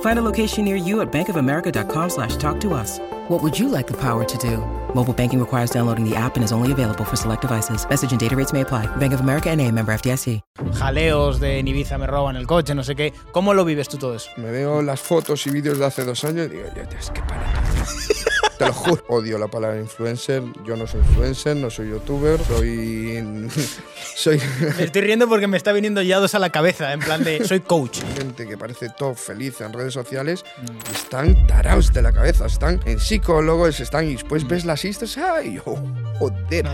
Find a location near you at bankofamerica.com slash talk to us. What would you like the power to do? Mobile banking requires downloading the app and is only available for select devices. Message and data rates may apply. Bank of America and a member FDIC. Jaleos de en Ibiza me roban el coche, no sé qué. ¿Cómo lo vives tú todo eso? Me veo las fotos y vídeos de hace dos años y digo, ya, es que para. Te lo juro. Odio la palabra influencer. Yo no soy influencer, no soy youtuber, soy. soy. Me estoy riendo porque me está viniendo ya dos a la cabeza, en plan de soy coach. Gente que parece todo feliz en redes sociales y están tarados de la cabeza, están en psicólogos, están y después ves las istas, ¡ay! oh, joder.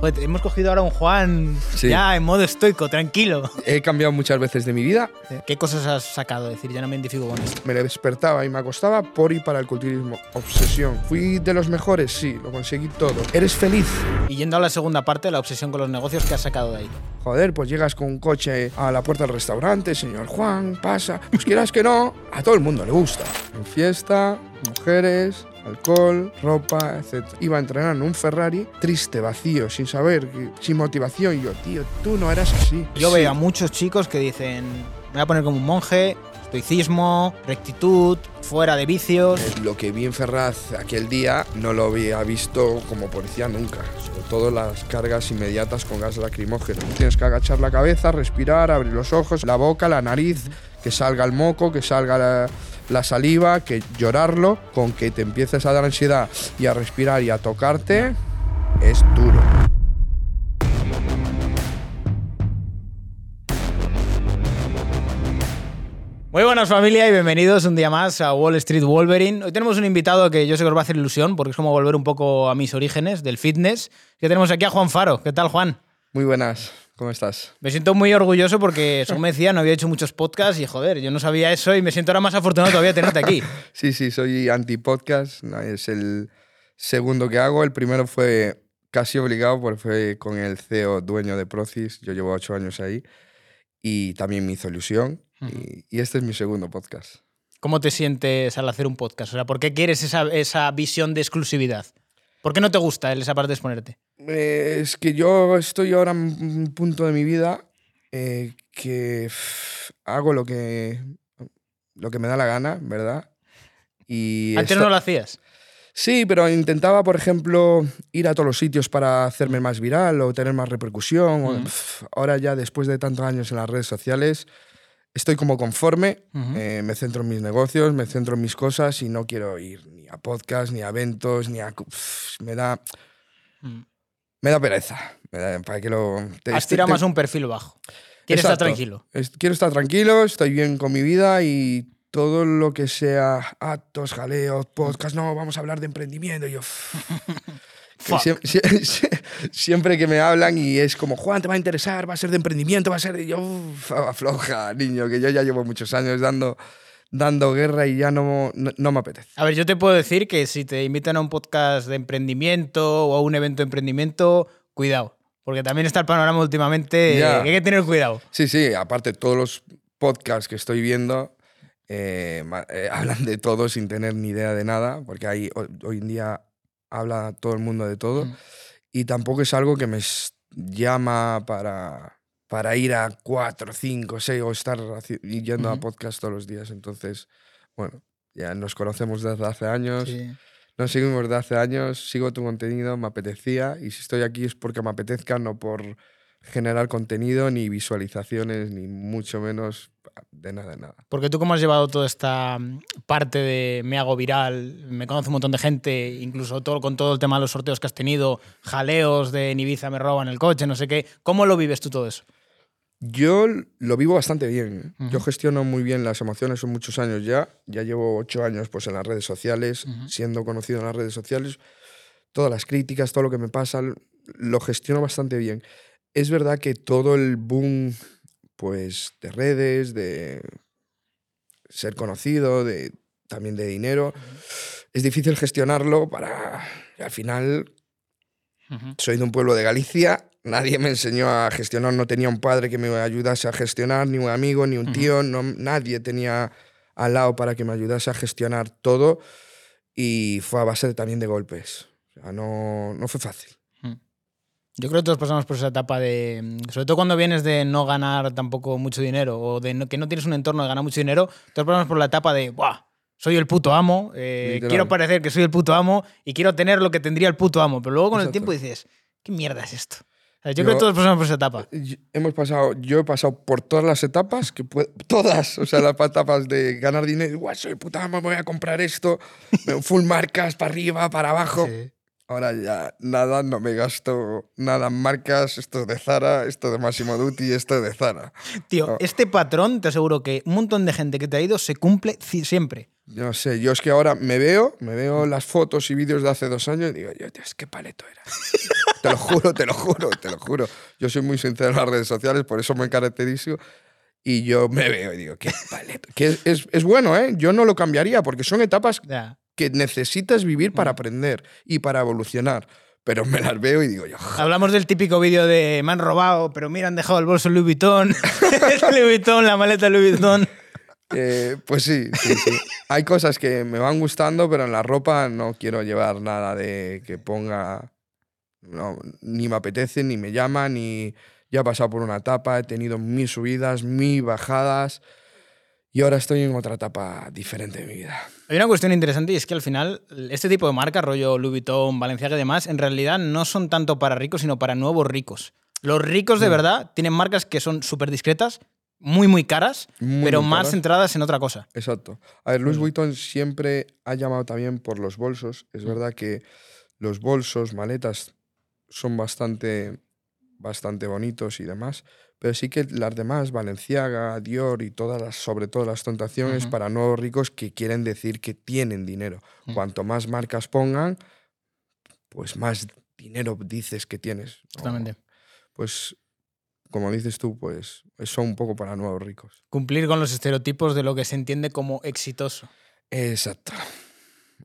Joder, hemos cogido ahora un Juan Sí. ya en modo estoico, tranquilo. He cambiado muchas veces de mi vida. ¿Qué cosas has sacado? Es decir, ya no me identifico con esto. Me despertaba y me acostaba por y para el culturismo. Obsesión. ¿Fui de los mejores? Sí, lo conseguí todo. ¿Eres feliz? Y yendo a la segunda parte, la obsesión con los negocios, ¿qué has sacado de ahí? Joder, pues llegas con un coche a la puerta del restaurante, señor Juan, pasa. Pues quieras que no, a todo el mundo le gusta. En fiesta, mujeres, alcohol, ropa, etc. Iba a entrenar en un Ferrari, triste, vacío, sin saber, sin motivación. Y yo, tío, tú no eras así. Yo Sí. veo a muchos chicos que dicen, me voy a poner como un monje, estoicismo, rectitud, fuera de vicios. Lo que vi en Ferraz aquel día no lo había visto como policía nunca. Sobre todo las cargas inmediatas con gas lacrimógeno. Tienes que agachar la cabeza, respirar, abrir los ojos, la boca, la nariz, que salga el moco, que salga la, la saliva, que llorarlo, con que te empieces a dar ansiedad y a respirar y a tocarte, es duro. Muy buenas familia y bienvenidos un día más a Wall Street Wolverine. Hoy tenemos un invitado que yo sé que os va a hacer ilusión porque es como volver un poco a mis orígenes del fitness. Que tenemos aquí a Juan Faro. ¿Qué tal, Juan? Muy buenas, ¿cómo estás? Me siento muy orgulloso porque, según me decía, no había hecho muchos podcasts y joder, yo no sabía eso y me siento ahora más afortunado todavía de tenerte aquí. Sí, sí, soy anti-podcast. Es el segundo que hago. El primero fue casi obligado porque fue con el CEO dueño de Procis. Yo llevo ocho años ahí y también me hizo ilusión. Y, y este es mi segundo podcast. ¿Cómo te sientes al hacer un podcast? O sea, ¿por qué quieres esa, esa visión de exclusividad? ¿Por qué no te gusta esa parte de exponerte? Eh, es que yo estoy ahora en un punto de mi vida eh, que pff, hago lo que, lo que me da la gana, ¿verdad? Y Antes esto- no lo hacías. Sí, pero intentaba, por ejemplo, ir a todos los sitios para hacerme más viral o tener más repercusión. o- Ujú. pf, ahora ya, después de tantos años en las redes sociales, estoy como conforme. Eh, me centro en mis negocios, me centro en mis cosas y no quiero ir ni a podcast, ni a eventos, ni a... me da... Mm. Me da pereza. Me da- ¿Para que lo...? te- Has te- tirado te- más un perfil bajo. Quieres estar tranquilo. Es- quiero estar tranquilo, estoy bien con mi vida y todo lo que sea actos, jaleos, podcast, no, vamos a hablar de emprendimiento. y yo, Siempre que me hablan y es como, Juan, te va a interesar, va a ser de emprendimiento, va a ser de... Yo, uf, afloja, niño, que yo ya llevo muchos años dando, dando guerra y ya no, no, no me apetece. A ver, yo te puedo decir que si te invitan a un podcast de emprendimiento o a un evento de emprendimiento, cuidado. Porque también está el panorama últimamente que hay que tener cuidado. Sí, sí, aparte todos los podcasts que estoy viendo eh, eh, hablan de todo sin tener ni idea de nada, porque hay, ho- hoy en día habla todo el mundo de todo, Mm. y tampoco es algo que me llama para, para ir a cuatro, cinco, seis o estar yendo a podcast todos los días. Entonces, bueno, ya nos conocemos desde hace años, Sí. nos seguimos desde hace años, sigo tu contenido, me apetecía, y si estoy aquí es porque me apetezca, no por generar contenido, ni visualizaciones, ni mucho menos de nada, de nada. Porque tú cómo has llevado toda esta mm, parte de me hago viral, me conoce un montón de gente, incluso todo, con todo el tema de los sorteos que has tenido, jaleos de en Ibiza me roban el coche, no sé qué. ¿Cómo lo vives tú todo eso? Yo lo vivo bastante bien. ¿eh? Yo Ujú. gestiono muy bien las emociones, son muchos años ya. Ya llevo ocho años pues, en las redes sociales, Ujú. siendo conocido en las redes sociales. Todas las críticas, todo lo que me pasa, lo gestiono bastante bien. Es verdad que todo el boom pues, de redes, de ser conocido, de, también de dinero, es difícil gestionarlo para... Al final soy de un pueblo de Galicia, nadie me enseñó a gestionar, no tenía un padre que me ayudase a gestionar, ni un amigo, ni un tío, no, nadie tenía al lado para que me ayudase a gestionar todo y fue a base de- también de golpes. O sea, no, no fue fácil. Yo creo que todos pasamos por esa etapa de. mm, Sobre todo cuando vienes de no ganar tampoco mucho dinero o de no- que no tienes un entorno de ganar mucho dinero, todos pasamos por la etapa de. ¡Buah! Soy el puto amo, eh, quiero parecer que soy el puto amo y quiero tener lo que tendría el puto amo. Pero luego con el tiempo dices, ¿qué mierda es esto? O sea, yo, Yo- creo que todos pasamos por esa etapa. Y- Hemos pasado, yo he pasado por todas las etapas, que todas, o sea, las etapas de ganar dinero, "Guau, soy puta amo, me voy a comprar esto, full marcas, para arriba, para abajo. Sí. Ahora ya nada, no me gasto nada en marcas, esto es de Zara, esto de Massimo Dutti, esto es de Zara. Tío, No. este patrón, te aseguro que un montón de gente que te ha ido se cumple siempre. Yo no sé, yo es que ahora me veo, me veo las fotos y vídeos de hace dos años y digo, yo, Dios, qué paleto era. te lo juro, te lo juro, te lo juro. Yo soy muy sincero en las redes sociales, por eso me caracterizo. Y yo me veo y digo, qué paleto. Que es, es- es bueno, ¿eh? Yo no lo cambiaría porque son etapas Ya. Que necesitas vivir para aprender y para evolucionar. Pero me las veo y digo, yo, Hablamos del típico vídeo de me han robado, pero mira, han dejado el bolso Louis Vuitton, el Louis Vuitton, la maleta Louis Vuitton. Eh, pues sí, sí, sí. Hay cosas que me van gustando, pero en la ropa no quiero llevar nada de que ponga. no, ni me apetece, ni me llama, ni. Ya he pasado por una etapa, he tenido mis subidas, mis bajadas. Y ahora estoy en otra etapa diferente de mi vida. Hay una cuestión interesante y es que al final este tipo de marcas, rollo Louis Vuitton, Balenciaga y demás, en realidad no son tanto para ricos, sino para nuevos ricos. Los ricos Mm. de verdad tienen marcas que son súper discretas, muy, muy caras, Muy, pero muy más caras. centradas en otra cosa. Exacto. A ver, Louis Mm. Vuitton siempre ha llamado también por los bolsos. Es Mm. verdad que los bolsos, maletas, son bastante, bastante bonitos y demás. Pero sí que las demás, Valenciaga, Dior y todas las, sobre todo las tentaciones para nuevos ricos que quieren decir que tienen dinero. Mm. Cuanto más marcas pongan, pues más dinero dices que tienes. ¿no? Totalmente. Pues, como dices tú, pues son un poco para nuevos ricos. Cumplir con los estereotipos de lo que se entiende como exitoso. Exacto.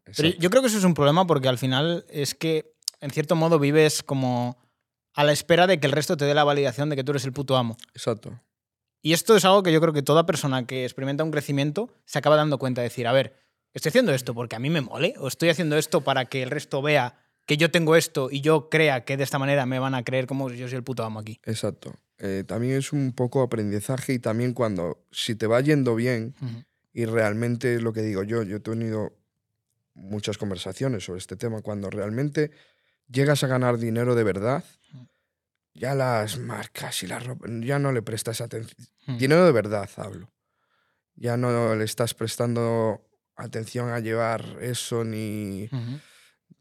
Pero Exacto. yo creo que eso es un problema porque al final es que, en cierto modo, vives como a la espera de que el resto te dé la validación de que tú eres el puto amo. Exacto. Y esto es algo que yo creo que toda persona que experimenta un crecimiento se acaba dando cuenta de decir, a ver, estoy haciendo esto porque a mí me mole, o estoy haciendo esto para que el resto vea que yo tengo esto y yo crea que de esta manera me van a creer como yo soy el puto amo aquí. Exacto. Eh, también es un poco aprendizaje y también cuando, si te va yendo bien y realmente es lo que digo yo, yo he tenido muchas conversaciones sobre este tema, cuando realmente llegas a ganar dinero de verdad, ya las marcas y la ropa, ya no le prestas atención. Mm. Dinero de verdad, hablo. Ya no le estás prestando atención a llevar eso ni...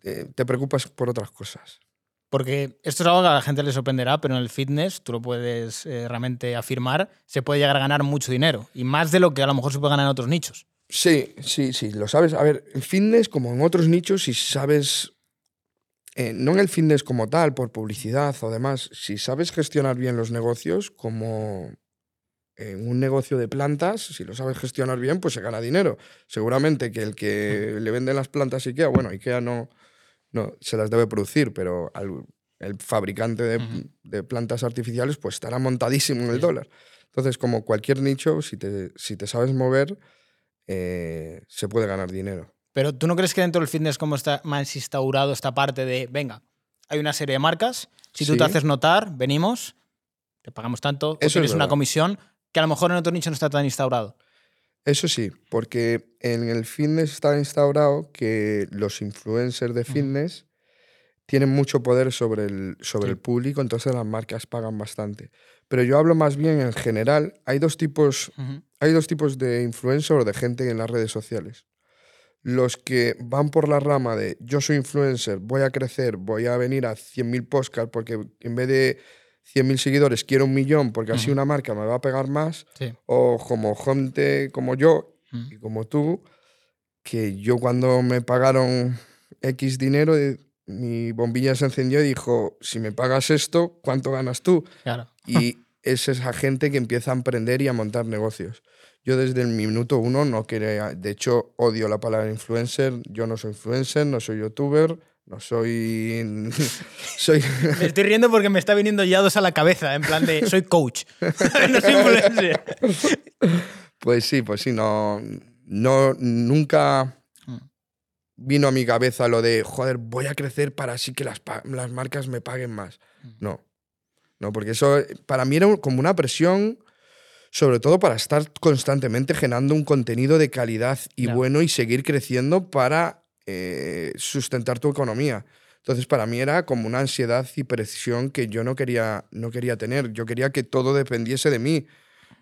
Eh, te preocupas por otras cosas. Porque esto es algo que a la gente le sorprenderá, pero en el fitness, tú lo puedes eh, realmente afirmar, se puede llegar a ganar mucho dinero. Y más de lo que a lo mejor se puede ganar en otros nichos. Sí, sí, sí, lo sabes. A ver, el fitness, como en otros nichos, si sabes, eh, no en el fitness como tal, por publicidad o demás, si sabes gestionar bien los negocios, como en un negocio de plantas, si lo sabes gestionar bien, pues se gana dinero. Seguramente que el que le vende las plantas a Ikea, bueno, Ikea no, no se las debe producir, pero al- el fabricante de, plantas artificiales, pues estará montadísimo en el Sí. dólar. Entonces, como cualquier nicho, si te, si te sabes mover, eh, se puede ganar dinero. Pero tú no crees que dentro del fitness como está más instaurado esta parte de, venga, hay una serie de marcas, si tú Sí. te haces notar, venimos, te pagamos tanto, o Eso es tienes una verdad. comisión, que a lo mejor en otro nicho no está tan instaurado. Eso sí, porque en el fitness está instaurado que los influencers de fitness tienen mucho poder sobre el, sobre Sí. el público, entonces las marcas pagan bastante. Pero yo hablo más bien en general, hay dos tipos, hay dos tipos de influencer o de gente en las redes sociales. Los que van por la rama de yo soy influencer, voy a crecer, voy a venir a 100.000 podcasts porque en vez de 100.000 seguidores, quiero un millón porque así una marca me va a pegar más, Sí. o como gente como yo y como tú, que yo cuando me pagaron X dinero, eh, mi bombilla se encendió y dijo, si me pagas esto, ¿cuánto ganas tú? Claro. Y es esa gente que empieza a emprender y a montar negocios. Yo desde el minuto uno no quería, de hecho odio la palabra influencer, yo no soy influencer, no soy youtuber, no soy... soy Me estoy riendo porque me está viniendo ya dos a la cabeza, en plan de soy coach. no soy influencer. Pues sí, pues sí, no, no, nunca Mm. vino a mi cabeza lo de, joder, voy a crecer para así que las, las marcas me paguen más. Mm. No, no, porque eso para mí era como una presión, sobre todo para estar constantemente generando un contenido de calidad y Claro. bueno y seguir creciendo para eh, sustentar tu economía. Entonces para mí era como una ansiedad y presión que yo no quería, no quería tener. Yo quería que todo dependiese de mí.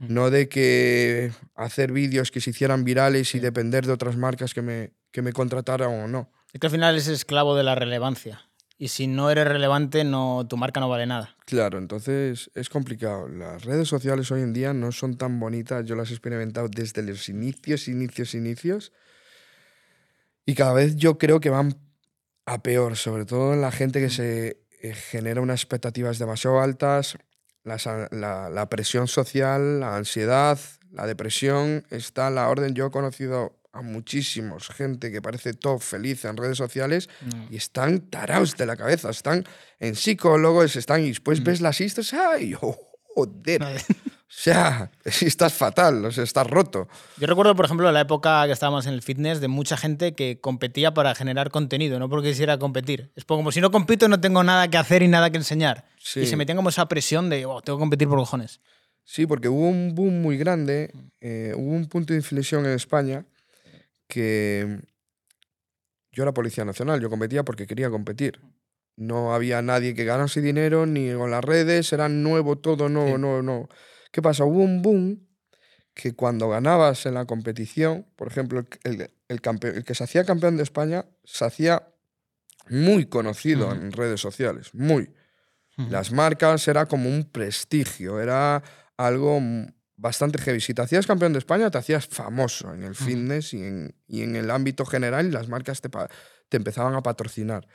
No de que hacer vídeos que se hicieran virales y depender de otras marcas que me, que me contrataran o no. Es que al final es esclavo de la relevancia. Y si no eres relevante, no, tu marca no vale nada. Claro, entonces es complicado. Las redes sociales hoy en día no son tan bonitas. Yo las he experimentado desde los inicios, inicios, inicios. Y cada vez yo creo que van a peor, sobre todo en la gente que se eh, genera unas expectativas demasiado altas, las a- la, la presión social, la ansiedad, la depresión, está a la orden. Yo he conocido a muchísimos gente que parece todo feliz en redes sociales y están tarados de la cabeza, están en psicólogos, están y después ves las historias, ¡ay! oh, joder! O sea, estás fatal, o sea, estás roto. Yo recuerdo, por ejemplo, la época que estábamos en el fitness de mucha gente que competía para generar contenido, no porque quisiera competir. Es como si no compito no tengo nada que hacer y nada que enseñar. Sí. Y se metían como esa presión de, "Oh, tengo que competir por cojones. Sí, porque hubo un boom muy grande, eh, hubo un punto de inflexión en España que yo era policía nacional, yo competía porque quería competir. No había nadie que ganase dinero, ni con las redes, era nuevo todo, no, Sí. no, no. ¿Qué pasa? Hubo un boom que cuando ganabas en la competición, por ejemplo, el, el- el campe- el que se hacía campeón de España, se hacía muy conocido en redes sociales, muy. Las marcas era como un prestigio, era algo bastante heavy. Si te hacías campeón de España, te hacías famoso en el fitness y en, y en el ámbito general y las marcas te, te empezaban a patrocinar.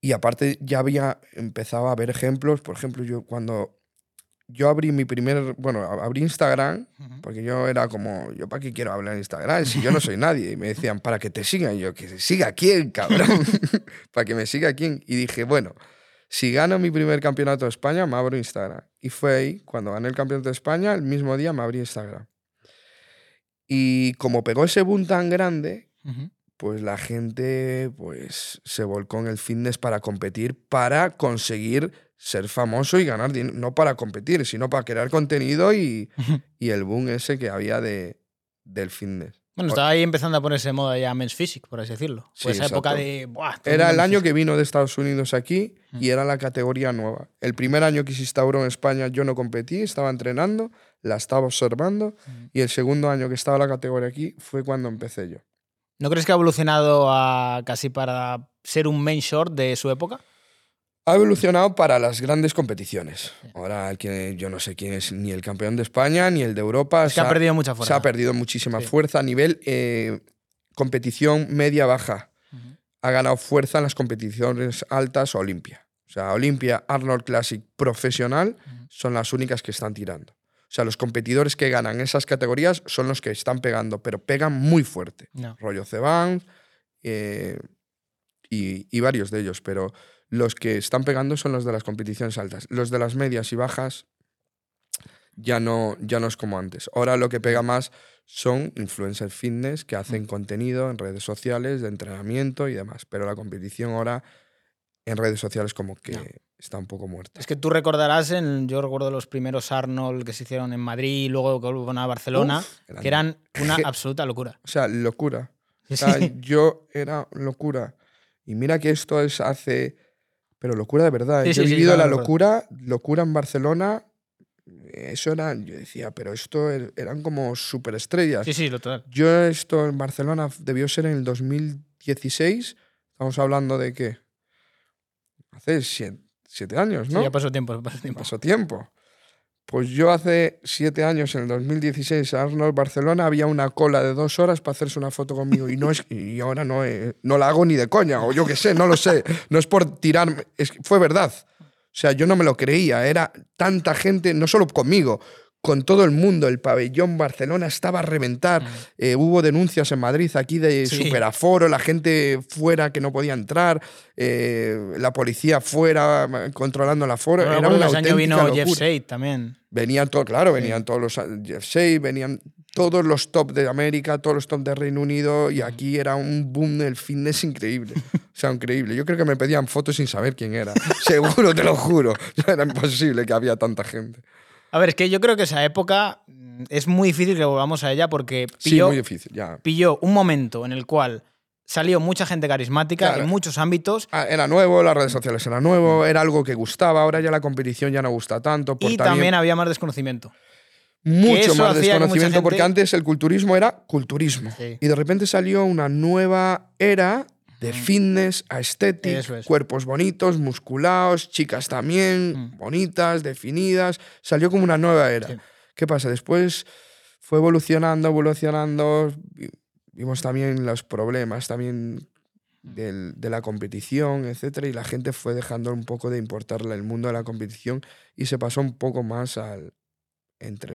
Y aparte ya había empezado a haber ejemplos, por ejemplo, yo cuando yo abrí mi primer, bueno, abrí Instagram, porque yo era como, ¿yo para qué quiero hablar en Instagram si yo no soy nadie? Y me decían, para que te sigan. Y yo, ¿que siga quién, cabrón? para que me siga quién. Y dije, bueno, si gano mi primer campeonato de España, me abro Instagram. Y fue ahí, cuando gané el campeonato de España, el mismo día me abrí Instagram. Y como pegó ese boom tan grande, pues la gente pues se volcó en el fitness para competir, para conseguir ser famoso y ganar dinero, no para competir, sino para crear contenido y, y el boom ese que había de, del fitness. Bueno, estaba ahí empezando a ponerse de moda ya Men's Physique, por así decirlo. Sí, Pues esa época exacto. de. "Buah, Era el año que vino de Estados Unidos aquí y era la categoría nueva. El primer año que se instauró en España yo no competí, estaba entrenando, la estaba observando y el segundo año que estaba la categoría aquí fue cuando empecé yo. ¿No crees que ha evolucionado a casi para ser un main short de su época? Ha evolucionado para las grandes competiciones. Ahora que yo no sé quién es ni el campeón de España ni el de Europa. Es que ha Se perdido mucha Se fuerza. ha perdido muchísima Sí. fuerza a nivel eh, competición media-baja. Ha ganado fuerza en las competiciones altas Olimpia. O sea, Olimpia, Arnold Classic profesional son las únicas que están tirando. O sea, los competidores que ganan esas categorías son los que están pegando, pero pegan muy fuerte. No. Rollo Ceban eh, y, y varios de ellos, pero los que están pegando son los de las competiciones altas. Los de las medias y bajas ya no, ya no es como antes. Ahora lo que pega más son influencers fitness que hacen contenido en redes sociales de entrenamiento y demás, pero la competición ahora en redes sociales como que No. está un poco muerta. Es que tú recordarás, en, yo recuerdo los primeros Arnold que se hicieron en Madrid y luego que volvieron a Barcelona, Uf, eran- que eran una absoluta locura. O sea, locura. O sea, sí. yo era locura. Y mira que esto es hace... Pero locura de verdad. Sí, yo he sí, vivido claro, la locura, locura en Barcelona. Eso era... Yo decía, pero esto er- eran como superestrellas. Sí, sí, lo total. Yo esto en Barcelona debió ser en el 2016. Estamos hablando de qué? Hace siete, siete años, Sí, ¿no? ya pasó tiempo, pasó tiempo. Pasó tiempo. Pues yo hace siete años, en el 2016, en Arnold, Barcelona, había una cola de dos horas para hacerse una foto conmigo y, no es, y ahora no, eh, no la hago ni de coña, o yo qué sé, no lo sé. No es por tirarme, es, fue verdad. O sea, yo no me lo creía, era tanta gente, no solo conmigo, con todo el mundo. El pabellón Barcelona estaba a reventar. Eh, hubo denuncias en Madrid aquí de Sí. superaforo, la gente fuera que no podía entrar, eh, la policía fuera controlando el aforo. Luego Era una auténtica vino Jeff locura. Shade también. Venían todos, claro, venían todos los Jeff Shea, venían todos los top de América, todos los top de Reino Unido y aquí era un boom del fitness increíble. O sea, increíble. Yo creo que me pedían fotos sin saber quién era. Seguro, te lo juro. Era imposible que había tanta gente. A ver, es que yo creo que esa época mm, es muy difícil que volvamos a ella porque Sí, pilló, muy difícil, ya. pilló un momento en el cual salió mucha gente carismática Claro. en muchos ámbitos Ah, Era nuevo, las redes sociales era nuevo, era algo que gustaba, ahora ya la competición ya no gusta tanto. Por y también había más desconocimiento. mucho más desconocimiento porque antes el culturismo era culturismo Sí. y de repente salió una nueva era de fitness, aesthetic, Eso es. cuerpos bonitos, musculados, chicas también, Mm. bonitas, definidas, salió como una nueva era. Sí. ¿Qué pasa? Después fue evolucionando, evolucionando, vi- vimos también los problemas también del- de la competición, etcétera, y la gente fue dejando un poco de importarle el mundo de la competición y se pasó un poco más al entre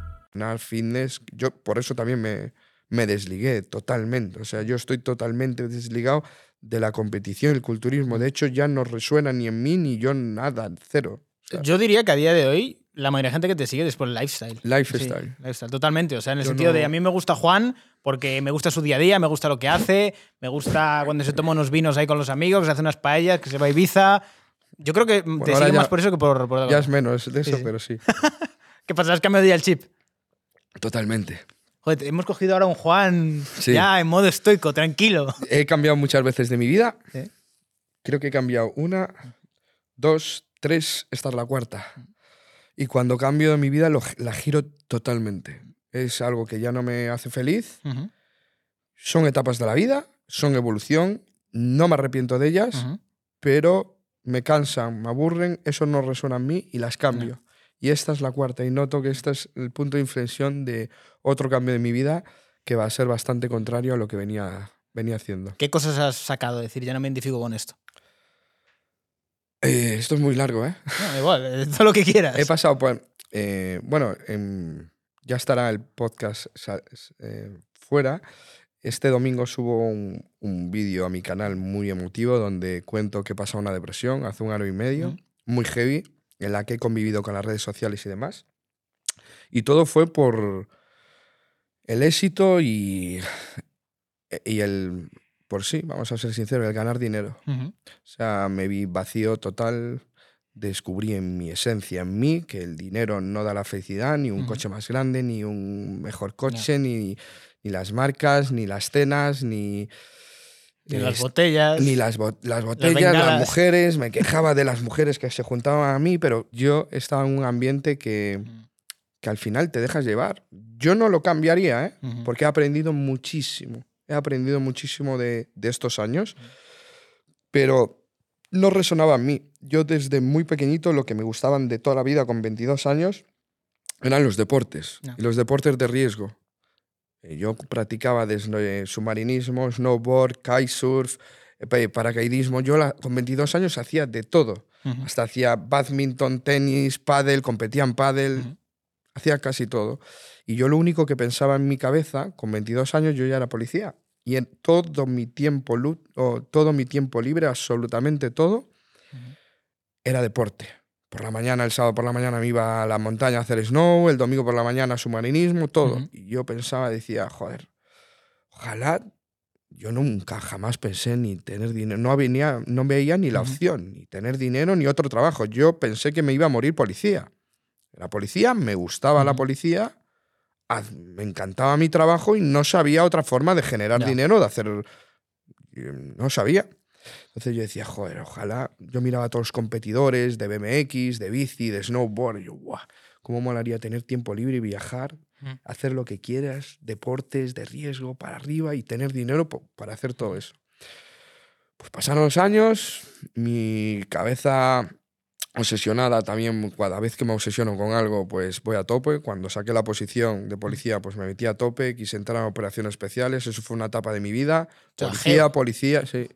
Al fitness, yo por eso también me, me desligué totalmente. O sea, yo estoy totalmente desligado de la competición, el culturismo. De hecho, ya no resuena ni en mí ni yo nada, cero. O sea, Yo diría que a día de hoy la mayoría de gente que te sigue es por el lifestyle. Lifestyle. Sí, lifestyle, totalmente. O sea, en el Yo sentido de no- a mí me gusta Juan porque me gusta su día a día, me gusta lo que hace, me gusta cuando se toma unos vinos ahí con los amigos, que se hace unas paellas, que se va a Ibiza. Yo creo que te ahora sigue ya- más por eso que por, por ya es menos de eso, sí. pero sí. ¿Qué pasa? ¿Has cambiado ya el chip? Totalmente. Joder, hemos cogido ahora un Juan Sí. ya en modo estoico, tranquilo. He cambiado muchas veces de mi vida. Creo que he cambiado una, dos, tres, esta es la cuarta. Y cuando cambio de mi vida lo la giro totalmente. Es algo que ya no me hace feliz. Son etapas de la vida, son evolución, no me arrepiento de ellas, pero me cansan, me aburren, eso no resuena en mí y las cambio. Y esta es la cuarta y noto que este es el punto de inflexión de otro cambio de mi vida que va a ser bastante contrario a lo que venía, venía haciendo. ¿Qué cosas has sacado? Es decir, ya no me identifico con esto. Eh, esto es muy largo, ¿eh? No, igual, eh, todo lo que quieras. He pasado por... eh, bueno, em, ya estará el podcast fuera. Este domingo subo un, un vídeo a mi canal muy emotivo donde cuento que he pasado una depresión hace un año y medio, muy heavy, en la que he convivido con las redes sociales y demás. Y todo fue por el éxito y, y el, por sí, vamos a ser sinceros, el ganar dinero. O sea, me vi vacío total. Descubrí en mi esencia, en mí, que el dinero no da la felicidad, ni un coche más grande, ni un mejor coche, ni, ni las marcas, ni las cenas, ni. Ni las botellas. Ni las, bo- las botellas, las, mujeres. Me quejaba de las mujeres que se juntaban a mí, pero yo estaba en un ambiente que, que al final te dejas llevar. Yo no lo cambiaría, ¿eh? Porque he aprendido muchísimo. He aprendido muchísimo de, de estos años, pero no resonaba en mí. Yo desde muy pequeñito lo que me gustaban de toda la vida con 22 años eran los deportes y los deportes de riesgo. Eh, Yo practicaba desde submarinismo, snowboard, kitesurf, eh, pa- paracaidismo. Yo la- con 22 años hacía de todo. Hasta hacía badminton, tenis, pádel, competía en pádel, hacía casi todo. Y yo lo único que pensaba en mi cabeza, con 22 años yo ya era policía. Y en todo mi tiempo, todo mi tiempo libre, absolutamente todo, era deporte. Por la mañana, el sábado por la mañana me iba a la montaña a hacer snow, el domingo por la mañana submarinismo, todo. Y yo pensaba, decía, joder, ojalá yo nunca jamás pensé ni tener dinero, no, venía, no veía ni la opción, ni tener dinero ni otro trabajo. Yo pensé que me iba a morir policía. La policía, me gustaba la policía, me encantaba mi trabajo y no sabía otra forma de generar Ya. dinero, de hacer... No sabía. Entonces yo decía, joder, ojalá. Yo miraba a todos los competidores de BMX, de bici, de snowboard. Y yo, guau, ¿cómo molaría tener tiempo libre y viajar? Ujú. Hacer lo que quieras, deportes de riesgo para arriba y tener dinero para hacer todo eso. Pues pasaron los años, mi cabeza obsesionada también, cada vez que me obsesiono con algo, pues voy a tope. Cuando saqué la posición de policía, pues me metí a tope, quise entrar a operaciones especiales, eso fue una etapa de mi vida. Policía, policía, sí.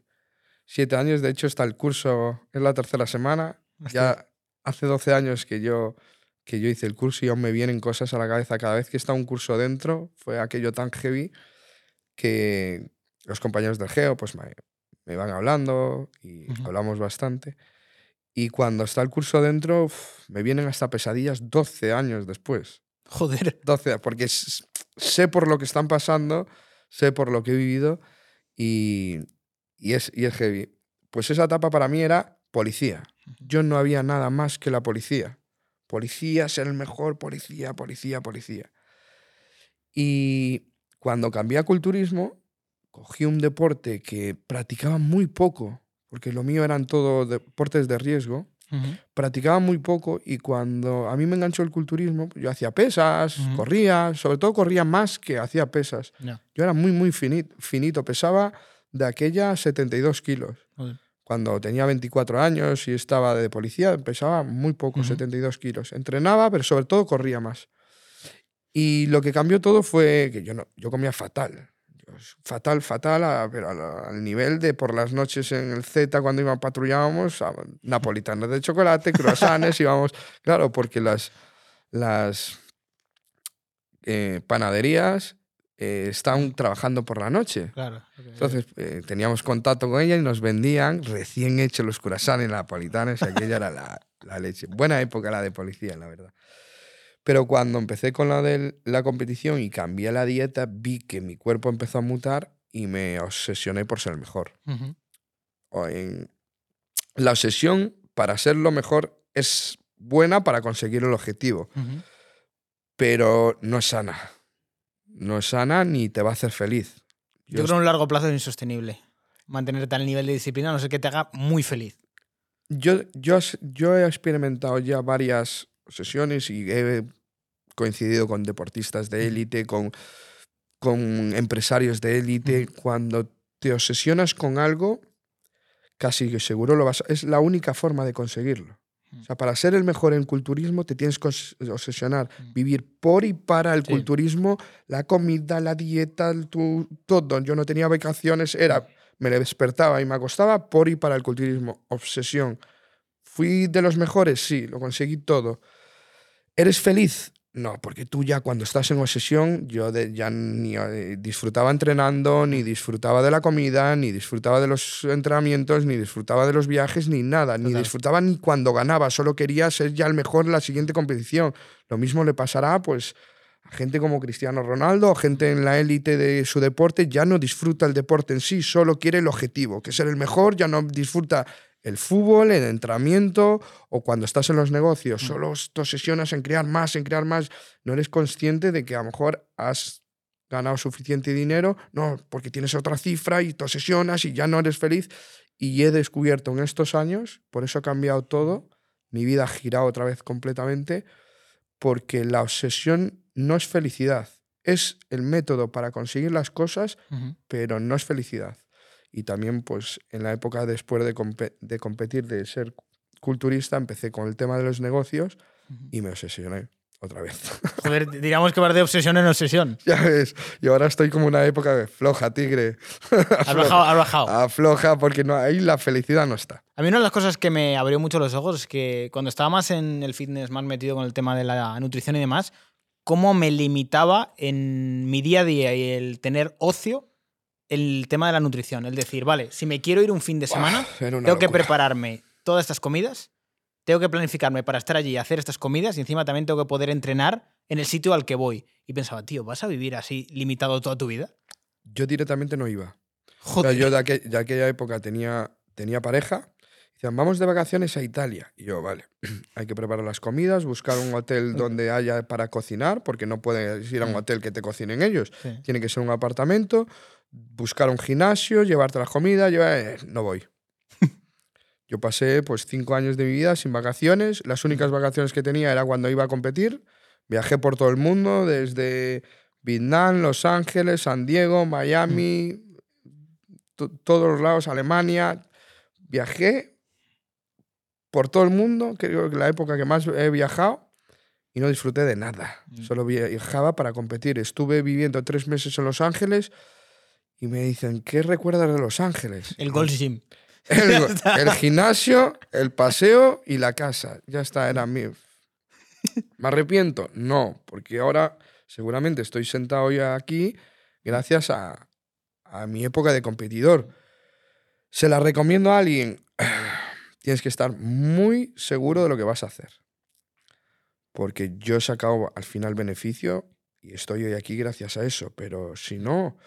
Siete años, de hecho está el curso, es la tercera semana. Ya hace 12 años que yo, que yo hice el curso y aún me vienen cosas a la cabeza cada vez que está un curso dentro. Fue aquello tan heavy que los compañeros del geo pues me, me van hablando y hablamos bastante. Y cuando está el curso dentro, uf, me vienen hasta pesadillas 12 años después. Joder. 12, porque sé por lo que están pasando, sé por lo que he vivido y, y, es, y es heavy. Pues esa etapa para mí era policía. Yo no había nada más que la policía. Policía, ser el mejor, policía, policía, policía. Y cuando cambié a culturismo, cogí un deporte que practicaba muy poco, porque lo mío eran todo deportes de riesgo, practicaba muy poco y cuando a mí me enganchó el culturismo, pues yo hacía pesas, corría, sobre todo corría más que hacía pesas. Yo era muy, muy finito, finito pesaba de aquella 72 kilos. Cuando tenía 24 años y estaba de policía, pesaba muy poco, Ujú. 72 kilos. Entrenaba, pero sobre todo corría más. Y lo que cambió todo fue que yo, no, yo comía fatal. Fatal, fatal, a- pero al, al nivel de por las noches en el Z cuando íbamos patrullábamos, a- napolitanas de chocolate, croissants, íbamos, claro, porque las, las eh, panaderías eh, estaban trabajando por la noche. Claro. Entonces eh, teníamos contacto con ella y nos vendían recién hechos los croissants napolitanos y aquella era la, la leche. Buena época la de policía, la verdad. Pero cuando empecé con la de la competición y cambié la dieta, vi que mi cuerpo empezó a mutar y me obsesioné por ser mejor. Ujú. O en- La obsesión para ser lo mejor es buena para conseguir el objetivo, Ujú. pero no es sana. No es sana ni te va a hacer feliz. Yo creo que un largo plazo es insostenible. Mantener tal nivel de disciplina, no sé que te haga muy feliz. Yo, yo, yo he experimentado ya varias sesiones y he coincidido con deportistas de élite, con, con empresarios de élite. Cuando te obsesionas con algo, casi que seguro lo vas a... Es la única forma de conseguirlo. O sea, para ser el mejor en culturismo te tienes que obs- obsesionar, vivir por y para el Sí. culturismo, la comida, la dieta, tu- todo. Yo no tenía vacaciones, era, me despertaba y me acostaba por y para el culturismo, obsesión. ¿Fui de los mejores? Sí, lo conseguí todo. ¿Eres feliz? No, porque tú ya cuando estás en obsesión, yo de- ya ni eh, disfrutaba entrenando, ni disfrutaba de la comida, ni disfrutaba de los entrenamientos, ni disfrutaba de los viajes, ni nada, ni Total. disfrutaba ni cuando ganaba, solo quería ser ya el mejor en la siguiente competición. Lo mismo le pasará pues a gente como Cristiano Ronaldo, gente en la élite de su deporte, ya no disfruta el deporte en sí, solo quiere el objetivo, que ser el mejor, ya no disfruta el fútbol, el entrenamiento o cuando estás en los negocios, solo te obsesionas en crear más, en crear más, no eres consciente de que a lo mejor has ganado suficiente dinero, no, porque tienes otra cifra y te obsesionas y ya no eres feliz. Y he descubierto en estos años, por eso ha cambiado todo, mi vida ha girado otra vez completamente, porque la obsesión no es felicidad, es el método para conseguir las cosas, pero no es felicidad. Y también, pues, en la época después de, compe- de competir, de ser culturista, empecé con el tema de los negocios y me obsesioné otra vez. Joder, diríamos que vas de obsesión en obsesión. ya ves, y ahora estoy como una época de floja, tigre. Has bajado, has bajado. Afloja, porque no, ahí la felicidad no está. A mí una de las cosas que me abrió mucho los ojos es que cuando estaba más en el fitness, más metido con el tema de la nutrición y demás, cómo me limitaba en mi día a día y el tener ocio el tema de la nutrición. El decir, vale, si me quiero ir un fin de semana, una tengo que prepararme todas estas comidas, tengo que planificarme para estar allí y hacer estas comidas y encima también tengo que poder entrenar en el sitio al que voy. Y pensaba, tío, ¿vas a vivir así limitado toda tu vida? Yo directamente no iba. O sea, yo de, aquel- de aquella época tenía, tenía pareja. Decían, vamos de vacaciones a Italia. Y yo, vale, hay que preparar las comidas, buscar un hotel donde haya para cocinar, porque no puedes ir a un hotel que te cocinen ellos. Sí. Tiene que ser un apartamento, buscar un gimnasio, llevarte la comida. llevar- eh, no voy. Yo pasé pues cinco años de mi vida sin vacaciones. Las únicas vacaciones que tenía era cuando iba a competir. Viajé por todo el mundo, desde Vietnam, Los Ángeles, San Diego, Miami, to- todos los lados, Alemania. Viajé por todo el mundo, creo que la época que más he viajado, y no disfruté de nada. Solo viajaba para competir. Estuve viviendo tres meses en Los Ángeles y me dicen, ¿qué recuerdas de Los Ángeles? El Gold Gym. El, el gimnasio, el paseo y la casa. Ya está, era mío. ¿Me arrepiento? No, porque ahora seguramente estoy sentado ya aquí gracias a, a mi época de competidor. Se la recomiendo a alguien. Tienes que estar muy seguro de lo que vas a hacer. Porque yo he sacado al final beneficio y estoy hoy aquí gracias a eso. Pero si no,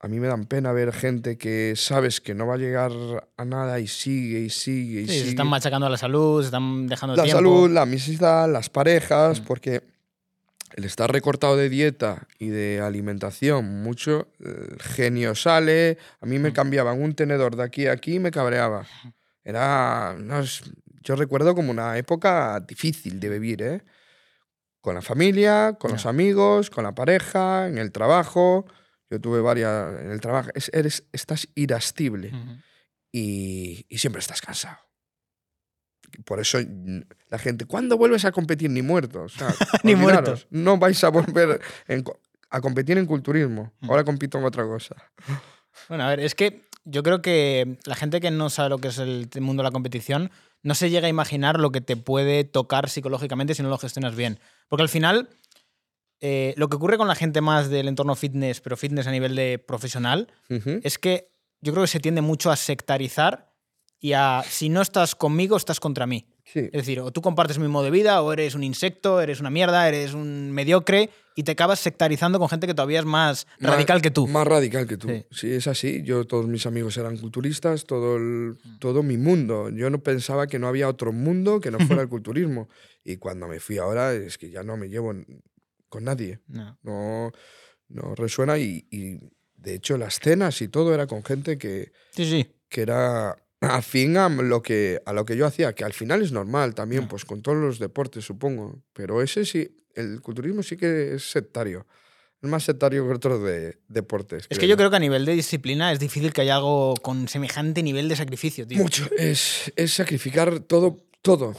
a mí me dan pena ver gente que sabes que no va a llegar a nada y sigue y sigue y Sí, sigue. se están machacando a la salud, se están dejando la tiempo. salud, la amistad, las parejas, Mm. porque el estar recortado de dieta y de alimentación, mucho, el genio sale. A mí Mm. me cambiaban un tenedor de aquí a aquí y me cabreaba. Era. no es- yo recuerdo como una época difícil de vivir, ¿eh? Con la familia, con los amigos, con la pareja, en el trabajo. Yo tuve varias. En el trabajo. Es- eres, estás irascible Ujú. y, y siempre estás cansado. Por eso la gente, ¿cuándo vuelves a competir? Ni muerto. O sea, Ni olvidaros, muerto. No vais a volver en a competir en culturismo. Mm. Ahora compito en otra cosa. Bueno, a ver, es que yo creo que la gente que no sabe lo que es el mundo de la competición no se llega a imaginar lo que te puede tocar psicológicamente si no lo gestionas bien. Porque al final, eh, lo que ocurre con la gente más del entorno fitness, pero fitness a nivel de profesional, es que yo creo que se tiende mucho a sectarizar y a si no estás conmigo, estás contra mí. Sí. Es decir, o tú compartes mi modo de vida, o eres un insecto, eres una mierda, eres un mediocre, y te acabas sectarizando con gente que todavía es más Más- radical que tú. Más radical que tú. Sí. Sí. es así. Yo, todos mis amigos eran culturistas, todo, el- todo mi mundo. Yo no pensaba que no había otro mundo que no fuera el culturismo. Y cuando me fui ahora, es que ya no me llevo con nadie. No. No, no resuena. Y, y, de hecho, las cenas y todo era con gente que, Sí, sí. que era afín a lo que, a lo que yo hacía, que al final es normal también, pues con todos los deportes, supongo. Pero ese sí, el culturismo sí que es sectario. Es más sectario que otros de, deportes. Es que yo creo que a nivel de disciplina es difícil que haya algo con semejante nivel de sacrificio, tío. Mucho. Es, es sacrificar todo, todo.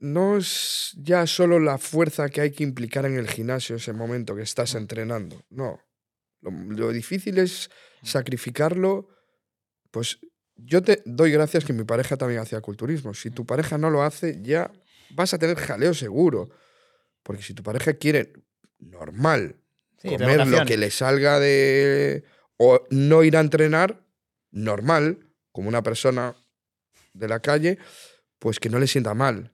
No es ya solo la fuerza que hay que implicar en el gimnasio ese momento que estás entrenando. No. Lo, lo difícil es sacrificarlo. Pues yo te doy gracias que mi pareja también hacía culturismo. Si tu pareja no lo hace, ya vas a tener jaleo seguro. Porque si tu pareja quiere normal Sí, comer lo que le salga de. o no ir a entrenar, normal, como una persona de la calle, pues que no le sienta mal.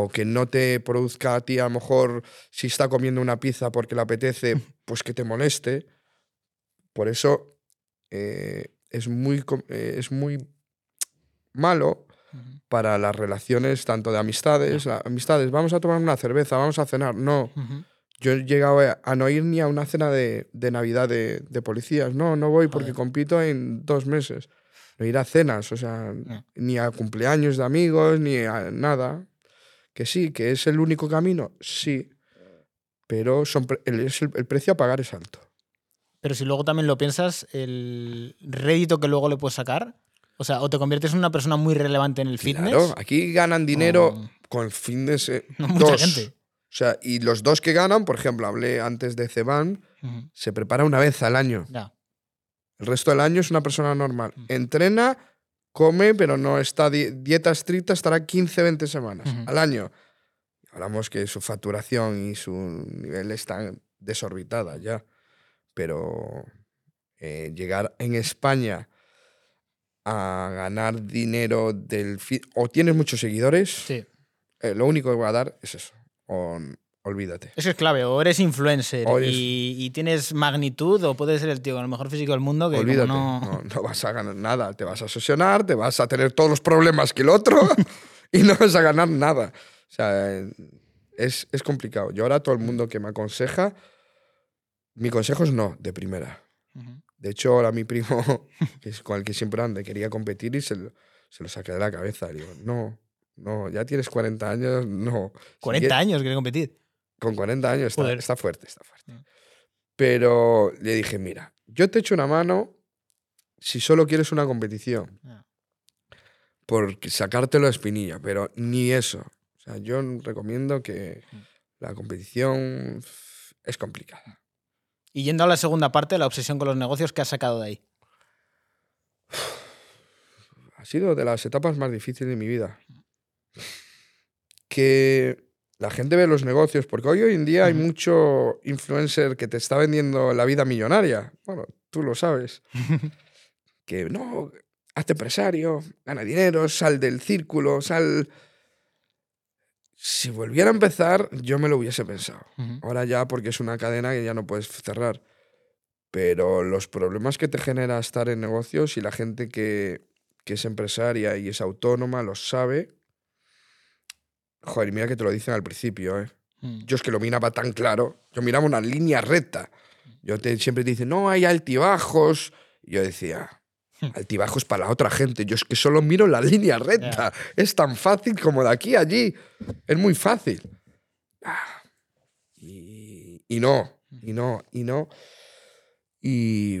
O que no te produzca a ti, a lo mejor, si está comiendo una pizza porque le apetece, pues que te moleste. Por eso eh, es, muy, eh, es muy malo para las relaciones tanto de amistades. la- amistades, vamos a tomar una cerveza, vamos a cenar. No, yo he llegado a, no ir ni a una cena de, de Navidad de, de policías. No, no voy porque compito en dos meses. No ir a cenas, o sea, ni a cumpleaños de amigos, ni a nada. Que sí, que es el único camino, sí. Pero son pre- el, es el, el precio a pagar es alto. Pero si luego también lo piensas, el rédito que luego le puedes sacar, o sea, o te conviertes en una persona muy relevante en el fitness. Claro, aquí ganan dinero o- con fitness. eh, No, mucha dos. gente. O sea, y los dos que ganan, por ejemplo, hablé antes de Ceban, se prepara una vez al año. Ya. El resto del año es una persona normal. Entrena, come, pero no está di- dieta estricta, estará 15, 20 semanas al año. Hablamos que su facturación y su nivel están desorbitada ya. Pero eh, llegar en España a ganar dinero del... O tienes muchos seguidores, Sí. eh, lo único que va a dar es eso. O, olvídate. Eso es clave, o eres influencer O eres- y, y tienes magnitud, o puedes ser el tío con el mejor físico del mundo que Olvídate. no... No, no vas a ganar nada. Te vas a obsesionar, te vas a tener todos los problemas que el otro y no vas a ganar nada. O sea, es, es complicado. Yo ahora todo el mundo que me aconseja, mi consejo es no, de primera. De hecho, ahora mi primo, que es con el que siempre ando, quería competir y se lo, se lo saqué de la cabeza. Digo, no, no, ya tienes 40 años, no. Si 40 quieres- años quiere competir. Con 40 años está, fuerte, está fuerte. Mm. Pero le dije, mira, yo te echo una mano si solo quieres una competición. Por sacártelo de espinilla, pero ni eso. O sea, yo recomiendo que Mm. la competición es complicada. Y yendo a la segunda parte, la obsesión con los negocios que has sacado de ahí. ha sido de las etapas más difíciles de mi vida. Que la gente ve los negocios, porque hoy, hoy en día hay mucho influencer que te está vendiendo la vida millonaria. Bueno, tú lo sabes. que no, hazte empresario, gana dinero, sal del círculo, sal... Si volviera a empezar, yo me lo hubiese pensado. Ahora ya porque es una cadena que ya no puedes cerrar. Pero los problemas que te genera estar en negocios y la gente que, que es empresaria y es autónoma lo sabe. Joder, mira que te lo dicen al principio, ¿eh? Mm. Yo es que lo miraba tan claro. Yo miraba una línea recta. Yo te, siempre te dicen, no, hay altibajos. Y yo decía, altibajos para la otra gente. Yo es que solo miro la línea recta. Es tan fácil como de aquí a allí. Es muy fácil. Ah, Y, y no, y no, y no. Y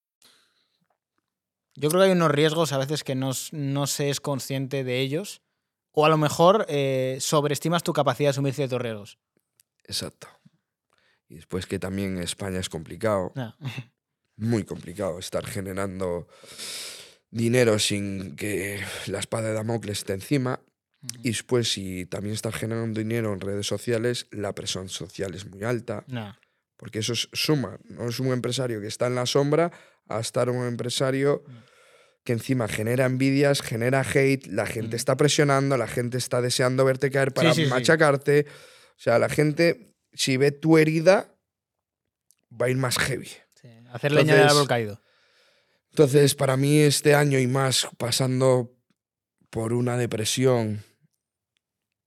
Yo creo que hay unos riesgos a veces que no, no se es consciente de ellos. O a lo mejor eh, sobreestimas tu capacidad de asumir ciertos riesgos. exacto. Y después que también España es complicado. Muy complicado estar generando dinero sin que la espada de Damocles esté encima. Y después, si también estás generando dinero en redes sociales, la presión social es muy alta, Ya. porque eso es suma. No es un empresario que está en la sombra a estar un empresario que encima genera envidias, genera hate, la gente está presionando, la gente está deseando verte caer para sí, sí. machacarte. O sea, la gente, si ve tu herida, va a ir más heavy. Hacer leña del árbol caído. Entonces, para mí este año y más pasando por una depresión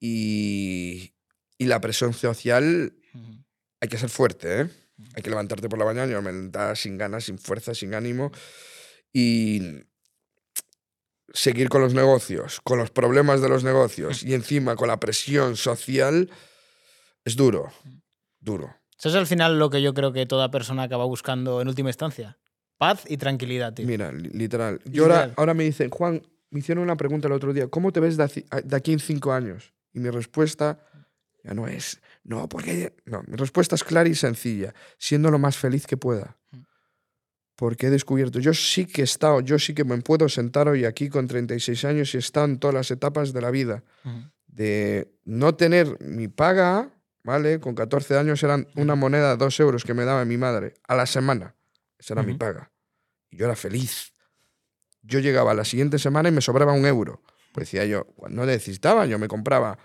y, y la presión social, hay que ser fuerte, ¿eh? Hay que levantarte por la mañana, me levantaba sin ganas, sin fuerza, sin ánimo y seguir con los negocios, con los problemas de los negocios y encima con la presión social, es duro, duro. Eso es al final lo que yo creo que toda persona acaba buscando en última instancia. Paz y tranquilidad, tío. Mira, li- literal. Yo ahora, ahora me dicen, Juan, me hicieron una pregunta el otro día, ¿cómo te ves de aquí en cinco años? Y mi respuesta ya no es, no, porque... No, mi respuesta es clara y sencilla, siendo lo más feliz que pueda. Porque he descubierto, yo sí que he estado, yo sí que me puedo sentar hoy aquí con 36 años y he estado en todas las etapas de la vida. De no tener mi paga, ¿vale? Con 14 años eran una moneda, dos euros que me daba mi madre a la semana. Esa era mi paga. Y yo era feliz. Yo llegaba la siguiente semana y me sobraba un euro. Pues decía yo, cuando necesitaba, yo me compraba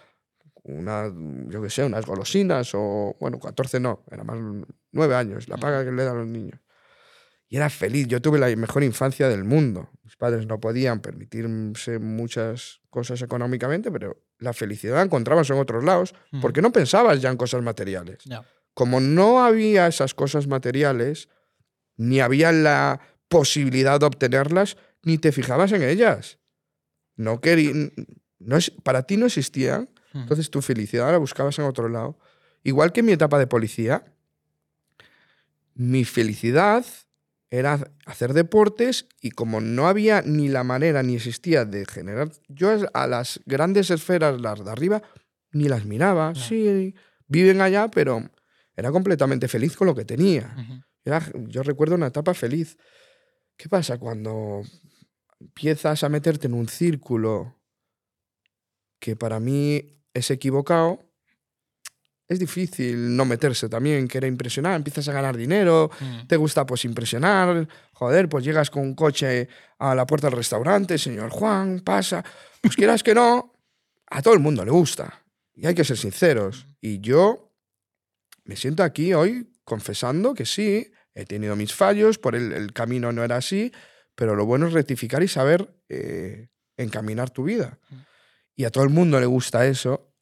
una, yo qué sé, unas golosinas o, bueno, 14 no, era más 9 años, la paga que le dan a los niños. Y era feliz, yo tuve la mejor infancia del mundo. Mis padres no podían permitirse muchas cosas económicamente, pero la felicidad la encontrabas en otros lados, Ujú. porque no pensabas ya en cosas materiales como no había esas cosas materiales, ni había la posibilidad de obtenerlas, ni te fijabas en ellas. No querí- no es, para ti no existían, Ujú. entonces tu felicidad la buscabas en otro lado. Igual que en mi etapa de policía, mi felicidad era hacer deportes y como no había ni la manera ni existía de generar, yo a las grandes esferas, las de arriba, ni las miraba. Sí, viven allá, pero era completamente feliz con lo que tenía. Era- yo recuerdo una etapa feliz. ¿Qué pasa cuando empiezas a meterte en un círculo que para mí es equivocado? Es difícil no meterse también, querer impresionar, empiezas a ganar dinero, te gusta pues impresionar, joder, pues llegas con un coche a la puerta del restaurante, señor Juan, pasa, pues quieras que no, a todo el mundo le gusta. Y hay que ser sinceros. Y yo me siento aquí hoy confesando que sí, he tenido mis fallos, por el, el camino no era así, pero lo bueno es rectificar y saber eh, encaminar tu vida. Y a todo el mundo le gusta eso.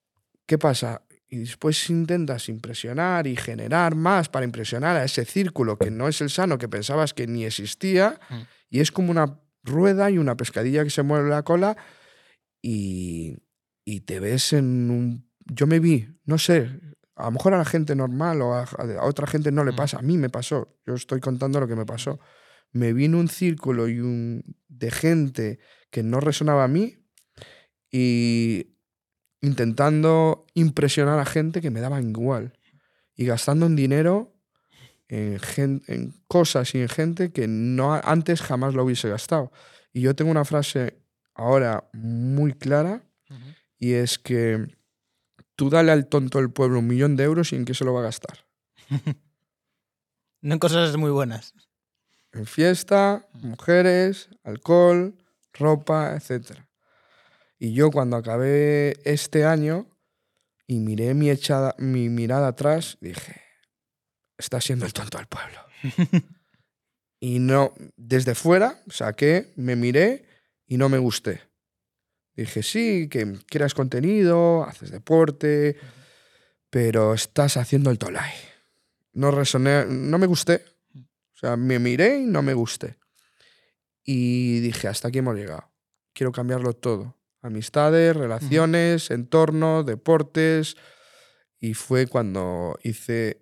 ¿Qué pasa? Y después intentas impresionar y generar más para impresionar a ese círculo que no es el sano, que pensabas que ni existía, y es como una rueda y una pescadilla que se mueve la cola y, y te ves en un... Yo me vi, no sé, a lo mejor a la gente normal o a, a otra gente no le pasa, a mí me pasó, yo estoy contando lo que me pasó. Me vi en un círculo y un, de gente que no resonaba a mí y intentando impresionar a gente que me daban igual y gastando en dinero en, cosas y en gente que no antes jamás lo hubiese gastado. Y yo tengo una frase ahora muy clara y es que tú dale al tonto del pueblo un millón de euros y en qué se lo va a gastar. No en cosas muy buenas. En fiesta, mujeres, alcohol, ropa, etc. Y yo cuando acabé este año y miré mi, echada, mi mirada atrás, dije, está siendo el tonto del pueblo. y no, desde fuera saqué, me miré y no me gusté. Dije, sí, que quieras contenido, haces deporte, pero estás haciendo el tolai. No resoné, no me gusté. O sea, me miré y no me gusté. Y dije, hasta aquí hemos llegado. Quiero cambiarlo todo. Amistades, relaciones, entorno, deportes. Y fue cuando hice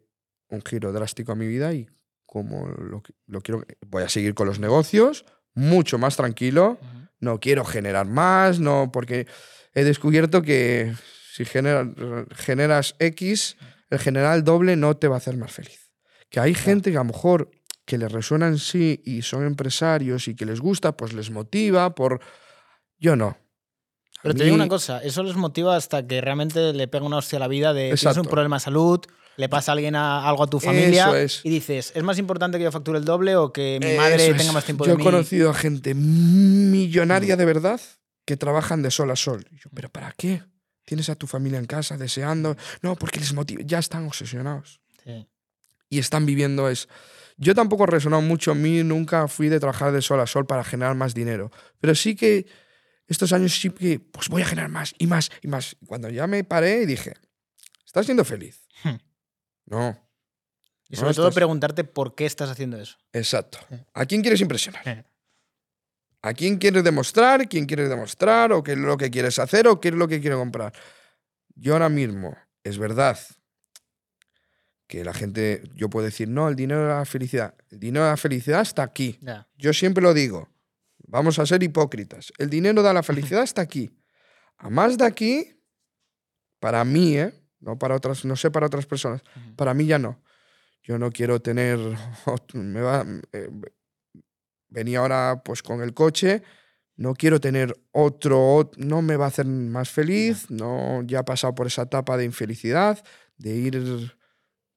un giro drástico a mi vida y como lo, qui- lo quiero, voy a seguir con los negocios, mucho más tranquilo. No quiero generar más, no, porque he descubierto que si genera- generas X, el generar el doble no te va a hacer más feliz. Que hay gente que a lo mejor que les resuena en sí y son empresarios y que les gusta, pues les motiva por... Yo no. Pero te digo una cosa, eso les motiva hasta que realmente le pega una hostia a la vida de tienes un Exacto. problema de salud, le pasa a alguien a- algo a tu familia es. y dices, ¿es más importante que yo facture el doble o que mi madre tenga más tiempo Yo de he mí? conocido a gente millonaria de verdad que trabajan de sol a sol. Y yo, ¿pero para qué? Tienes a tu familia en casa deseando. No, porque les motiva. Ya están obsesionados. Sí. y están viviendo es... Yo tampoco he resonado mucho, a mí nunca fui de trabajar de sol a sol para generar más dinero, pero sí que estos años sí que pues voy a generar más y más y más. Cuando ya me paré y dije, ¿estás siendo feliz? Hmm. No, Y No, sobre todo estás- preguntarte por qué estás haciendo eso. exacto. ¿A quién quieres impresionar? Sí. ¿A quién quieres demostrar? ¿Quién quieres demostrar? ¿O qué es lo que quieres hacer? ¿O qué es lo que quieres comprar? Yo ahora mismo, es verdad que la gente, yo puedo decir, no, el dinero de la felicidad. El dinero de la felicidad está aquí. Yo siempre lo digo. Vamos a ser hipócritas. El dinero da la felicidad está aquí. A más de aquí, para mí, ¿eh? No para otras, no sé para otras personas. Para mí ya no. Yo no quiero tener. ot- Me va, eh, venía ahora pues con el coche. No quiero tener otro, ot- no me va a hacer más feliz. No, ya he pasado por esa etapa de infelicidad, de ir,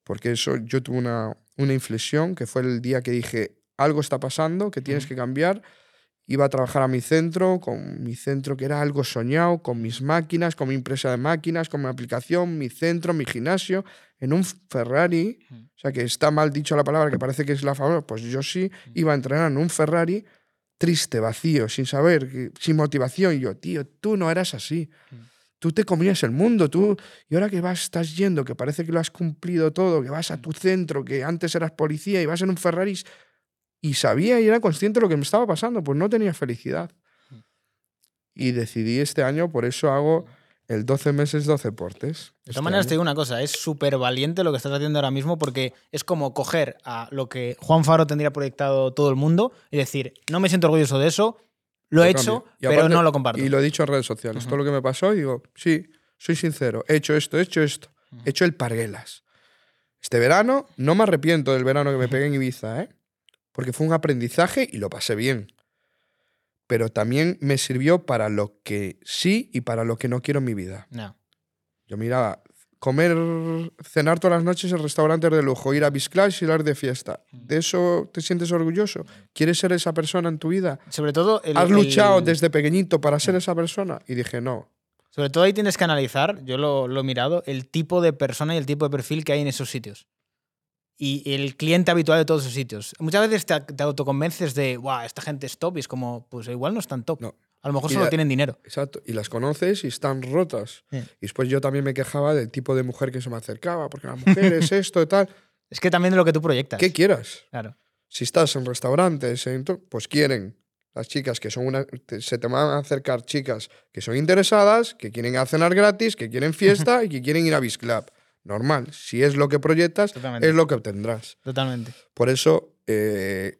porque eso yo tuve una, una inflexión que fue el día que dije algo está pasando, que tienes que cambiar. Iba a trabajar a mi centro, con mi centro que era algo soñado, con mis máquinas, con mi empresa de máquinas, con mi aplicación, mi centro, mi gimnasio, en un Ferrari. O sea, que está mal dicho la palabra, que parece que es la favor. Pues yo sí iba a entrenar en un Ferrari triste, vacío, sin saber, sin motivación. Y yo, tío, tú no eras así. Tú te comías el mundo, tú. Y ahora que vas, estás yendo, que parece que lo has cumplido todo, que vas a tu centro, que antes eras policía y vas en un Ferrari. Y sabía y era consciente de lo que me estaba pasando, pues no tenía felicidad. Y decidí este año, por eso hago el 12 meses, 12 portes. De este todas maneras, te digo una cosa, es súper valiente lo que estás haciendo ahora mismo porque es como coger a lo que Juan Faro tendría proyectado todo el mundo y decir, no me siento orgulloso de eso, lo he hecho. Y pero aparte- no lo comparto. Y lo he dicho en redes sociales. Todo lo que me pasó, digo, sí, soy sincero, he hecho esto, he hecho esto. He hecho el parguelas. Este verano no me arrepiento del verano que me pegué en Ibiza, ¿eh? Porque fue un aprendizaje y lo pasé bien. Pero también me sirvió para lo que sí y para lo que no quiero en mi vida. No. Yo miraba, comer, cenar todas las noches en restaurantes de lujo, ir a Bisclash y ir de fiesta. ¿De eso te sientes orgulloso? ¿Quieres ser esa persona en tu vida? Sobre todo. el- ¿Has luchado el- desde pequeñito para ser esa persona? Y dije, no. Sobre todo ahí tienes que analizar, yo lo, lo he mirado, el tipo de persona y el tipo de perfil que hay en esos sitios. Y el cliente habitual de todos esos sitios. Muchas veces te, te autoconvences de, wow, esta gente es top y es como, pues igual no es tan top. No. A lo mejor Y solo la- tienen dinero. Exacto. Y las conoces y están rotas. Sí. Y después yo también me quejaba del tipo de mujer que se me acercaba, porque la mujer es esto y tal. Es que también de lo que tú proyectas. ¿Qué quieras? Claro. Si estás en restaurantes, en pues quieren las chicas que son una. se te van a acercar chicas que son interesadas, que quieren a cenar gratis, que quieren fiesta y que quieren ir a Bisclub. Normal. Si es lo que proyectas, Totalmente. es lo que obtendrás. Totalmente. Por eso, eh,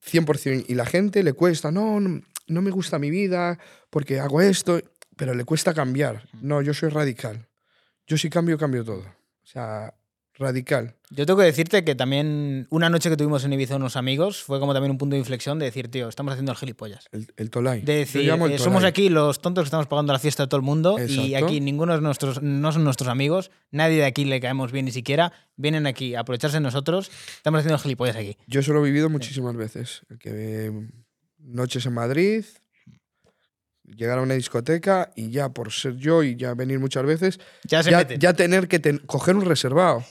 100%. Y la gente le cuesta, no, no, no me gusta mi vida porque hago esto, pero le cuesta cambiar. No, yo soy radical. Yo si cambio, cambio todo. O sea, radical. Yo tengo que decirte que también una noche que tuvimos en Ibiza unos amigos fue como también un punto de inflexión de decir, tío, estamos haciendo el gilipollas. El, el tolai. De Yo decir, llamo el eh, somos aquí los tontos que estamos pagando la fiesta de todo el mundo y aquí ninguno de nuestros, no son nuestros amigos, nadie de aquí le caemos bien ni siquiera, vienen aquí a aprovecharse de nosotros, estamos haciendo el gilipollas aquí. Yo eso lo he vivido muchísimas veces. El Que noches en Madrid, llegar a una discoteca y ya por ser yo y ya venir muchas veces, Ya se ya, meten. ya tener que ten- coger un reservado.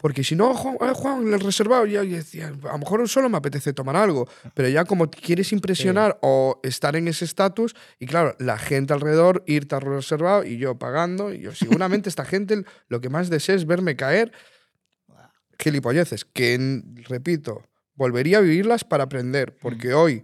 Porque si no, Juan, eh, Juan, el reservado, ya decía, a lo mejor solo me apetece tomar algo, pero ya como quieres impresionar o estar en ese estatus, y claro, la gente alrededor, irte al reservado y yo pagando, y yo seguramente esta gente lo que más desea es verme caer gilipolleces, que, repito, volvería a vivirlas para aprender, porque hoy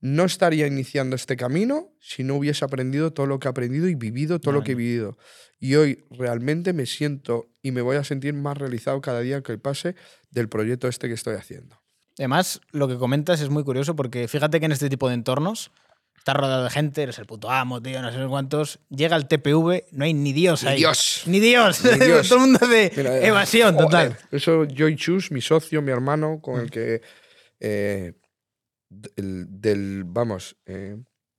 no estaría iniciando este camino si no hubiese aprendido todo lo que he aprendido y vivido todo lo que he vivido. Y hoy realmente me siento y me voy a sentir más realizado cada día que pase del proyecto este que estoy haciendo. Además, lo que comentas es muy curioso porque fíjate que en este tipo de entornos estás rodeado de gente, eres el puto amo, tío, no sé cuántos. Llega el TPV, no hay ni Dios Ni ahí. Dios. Ni Dios. Ni Dios. Todo el mundo de Mira, evasión joder, total. Eso Joy Chus, mi socio, mi hermano, con el que eh, del, del- vamos, eh,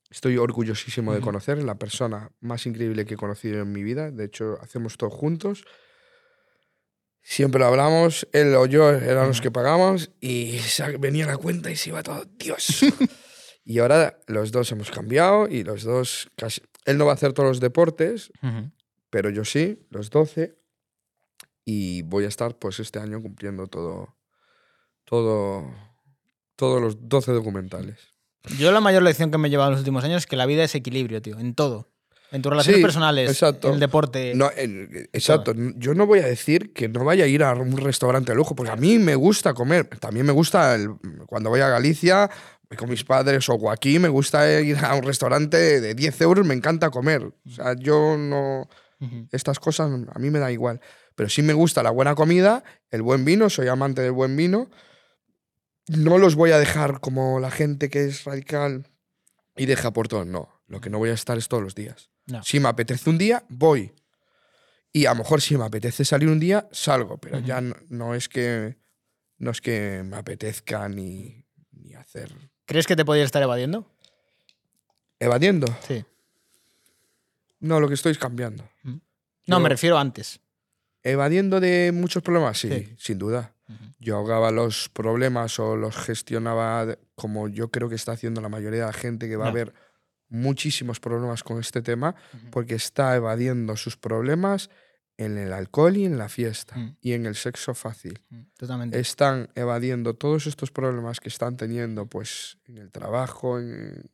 estoy orgullosísimo de conocer, la persona más increíble que he conocido en mi vida. De hecho, hacemos todo juntos. Siempre lo hablamos, él o yo eran los que pagamos y venía la cuenta y se iba todo, Dios. y ahora los dos hemos cambiado y los dos casi... Él no va a hacer todos los deportes, pero yo sí, los 12. Y voy a estar pues este año cumpliendo todo, todo, todos los 12 documentales. Yo la mayor lección que me he llevado en los últimos años es que la vida es equilibrio, tío, en todo. En tus relaciones Sí, personales, exacto. en el deporte. No, en- exacto, yo no voy a decir que no vaya a ir a un restaurante de lujo, porque a mí me gusta comer. También me gusta, el- cuando voy a Galicia, con mis padres o aquí, me gusta ir a un restaurante de 10 euros, me encanta comer. O sea, yo no... Estas cosas a mí me da igual. Pero sí me gusta la buena comida, el buen vino, soy amante del buen vino. No los voy a dejar como la gente que es radical y deja por todo. No, lo que no voy a estar es todos los días. No. Si me apetece un día, voy. Y a lo mejor si me apetece salir un día, salgo. Pero ya no, no es que no es que me apetezca ni, ni hacer. ¿Crees que te podías estar evadiendo? Evadiendo. Sí. No, lo que estoy es cambiando. No, Yo- me refiero antes. Evadiendo de muchos problemas, sí, Sí. sin duda. Yo ahogaba los problemas o los gestionaba como yo creo que está haciendo la mayoría de la gente que va a haber muchísimos problemas con este tema porque está evadiendo sus problemas en el alcohol y en la fiesta Mm. y en el sexo fácil. Totalmente. Están evadiendo todos estos problemas que están teniendo pues en el trabajo, en,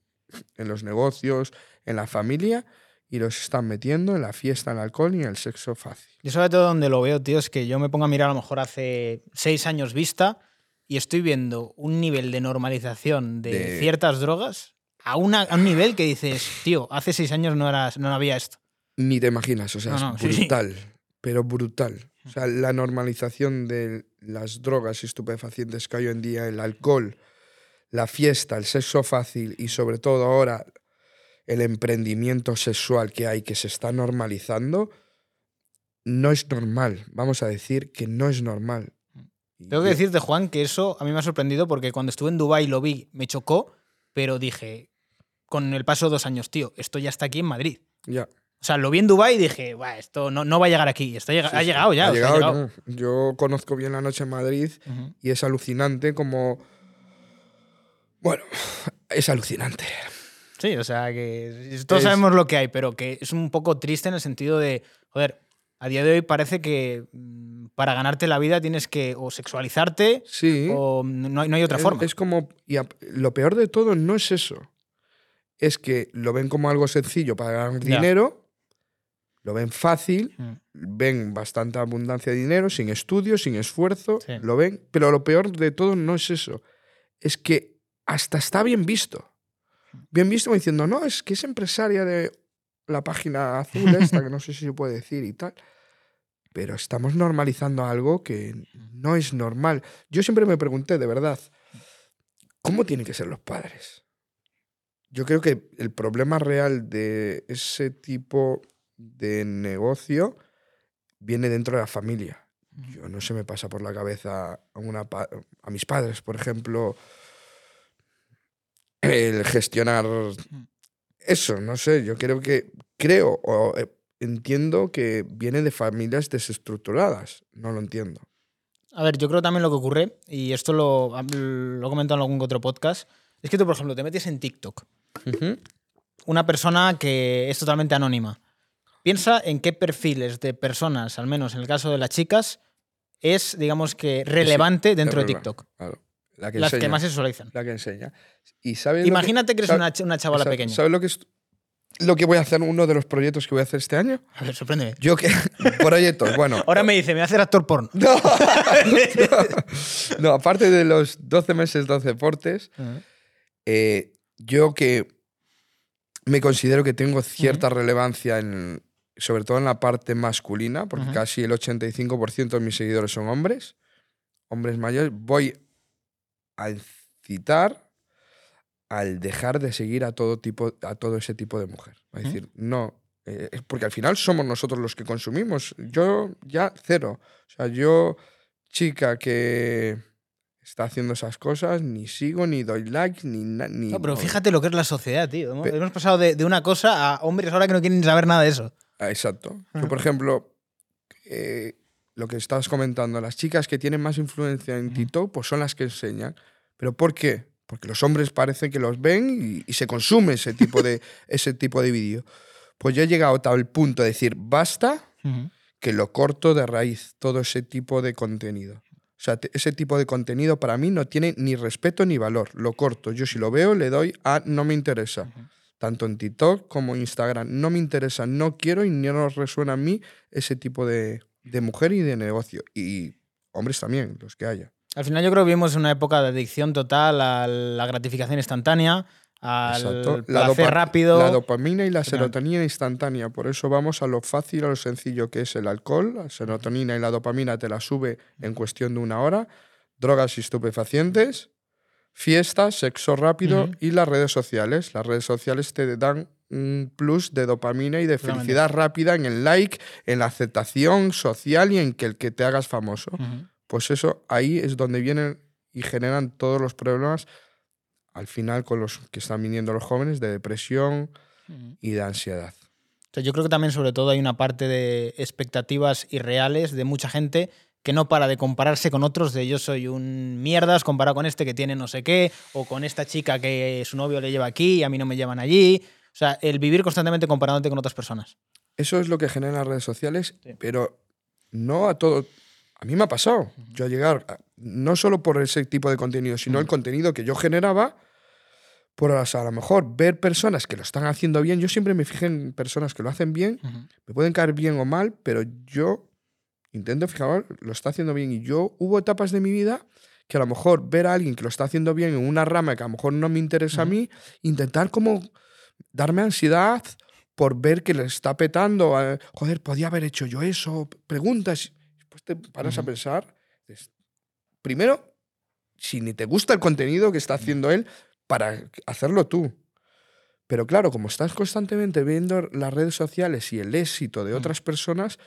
en los negocios, en la familia y los están metiendo en la fiesta, en el alcohol y en el sexo fácil. Yo sobre todo donde lo veo, tío, es que yo me pongo a mirar a lo mejor hace seis años vista y estoy viendo un nivel de normalización de, De- ciertas drogas a, una- a un nivel que dices, tío, hace seis años no, eras, no había esto. Ni te imaginas, o sea, No, no, es sí, sí. brutal, pero brutal. O sea, la normalización de las drogas y estupefacientes que hay hoy en día, el alcohol, la fiesta, el sexo fácil y sobre todo ahora el emprendimiento sexual que hay que se está normalizando, no es normal. Vamos a decir que no es normal. Y Tengo que decirte, Juan, que eso a mí me ha sorprendido porque cuando estuve en Dubái lo vi, me chocó, pero dije, con el paso de dos años, tío, esto ya está aquí en Madrid. Ya. O sea, lo vi en Dubái y dije, "Buah, esto no, no va a llegar aquí. Esto llega- Sí, ha llegado ya. Ha o sea, ha llegado. Yo conozco bien la noche en Madrid y es alucinante como... Bueno, es alucinante. Sí, o sea, que todos Es- sabemos lo que hay, pero que es un poco triste en el sentido de, joder, a día de hoy parece que mm, para ganarte la vida tienes que o sexualizarte Sí. o no hay, no hay otra es, forma. es como... Y a- lo peor de todo no es eso. Es que lo ven como algo sencillo para ganar Ya. dinero, lo ven fácil, Mm. ven bastante abundancia de dinero, sin estudio, sin esfuerzo, Sí. lo ven. Pero lo peor de todo no es eso. Es que hasta está bien visto. Bien visto diciendo, no, es que es empresaria de la página azul esta, que no sé si se puede decir y tal. Pero estamos normalizando algo que no es normal. Yo siempre me pregunté, de verdad, ¿cómo tienen que ser los padres? Yo creo que el problema real de ese tipo de negocio viene dentro de la familia. Yo no se me pasa por la cabeza a, una a mis padres, por ejemplo, el gestionar eso, no sé, yo creo que creo o eh, entiendo que viene de familias desestructuradas, no lo entiendo. A ver, yo creo también lo que ocurre, y esto lo, lo he comentado en algún otro podcast, es que tú, por ejemplo, te metes en TikTok, una persona que es totalmente anónima. Piensa en qué perfiles de personas, al menos en el caso de las chicas, es, digamos que, relevante dentro de verdad, TikTok. claro, la que Las que enseña, más se visualizan. la que enseña. Y sabes que- Imagínate que eres sabe- una, ch- una chavala sabe- pequeña. ¿Sabes lo que es lo que voy a hacer uno de los proyectos que voy a hacer este año? A ver, sorpréndeme. Yo que proyectos, bueno, Ahora me dice, me voy a hacer actor porno. No, no, aparte de los 12 meses, 12 deportes, eh, yo que me considero que tengo cierta relevancia, en, sobre todo en la parte masculina, porque Ujú. casi el 85% de mis seguidores son hombres, hombres mayores, voy a incitar al dejar de seguir a todo, tipo, a todo ese tipo de mujer. Es decir, no, eh, porque al final somos nosotros los que consumimos. Yo ya cero. O sea, yo, chica que está haciendo esas cosas, ni sigo, ni doy like, ni... ni No, pero fíjate lo que es la sociedad, tío. Hemos, Pe- hemos pasado de, de una cosa a hombres ahora que no quieren saber nada de eso. Ah, Exacto. Yo, por ejemplo, eh, lo que estabas comentando, las chicas que tienen más influencia en TikTok, pues son las que enseñan. ¿Pero por qué? Porque los hombres parece que los ven y, y se consume ese tipo de, ese tipo de vídeo. Pues yo he llegado a tal punto de decir, basta, que lo corto de raíz, todo ese tipo de contenido. O sea, ese tipo de contenido para mí no tiene ni respeto ni valor. Lo corto. Yo si lo veo le doy a no me interesa. Tanto en TikTok como en Instagram. No me interesa, no quiero y no nos resuena a mí ese tipo de, de mujer y de negocio. Y hombres también, los que haya. Al final yo creo que vivimos una época de adicción total a la gratificación instantánea, al Exacto. placer dopa- rápido. La dopamina y la serotonina instantánea. Por eso vamos a lo fácil, a lo sencillo que es el alcohol. La serotonina y la dopamina te la sube en cuestión de una hora. Drogas y estupefacientes, fiestas, sexo rápido y las redes sociales. Las redes sociales te dan un plus de dopamina y de felicidad rápida en el like, en la aceptación social y en que el que te hagas famoso. Pues eso, ahí es donde vienen y generan todos los problemas al final con los que están viniendo los jóvenes de depresión y de ansiedad. O sea, yo creo que también, sobre todo, hay una parte de expectativas irreales de mucha gente que no para de compararse con otros, de yo soy un mierdas comparado con este que tiene no sé qué, o con esta chica que su novio le lleva aquí y a mí no me llevan allí. O sea, el vivir constantemente comparándote con otras personas. Eso es lo que generan las redes sociales, Sí. pero no a todo. A mí me ha pasado. Yo llegar, a- no solo por ese tipo de contenido, sino el contenido que yo generaba, por o sea, a lo mejor ver personas que lo están haciendo bien. Yo siempre me fijo en personas que lo hacen bien, me pueden caer bien o mal, pero yo intento fijar, lo está haciendo bien. Y yo hubo etapas de mi vida que a lo mejor ver a alguien que lo está haciendo bien en una rama que a lo mejor no me interesa a mí, intentar como darme ansiedad por ver que le está petando. a- Joder, podía haber hecho yo eso. Preguntas. Después te paras a pensar. Primero, si ni te gusta el contenido que está haciendo él, para hacerlo tú. Pero claro, como estás constantemente viendo las redes sociales y el éxito de otras personas,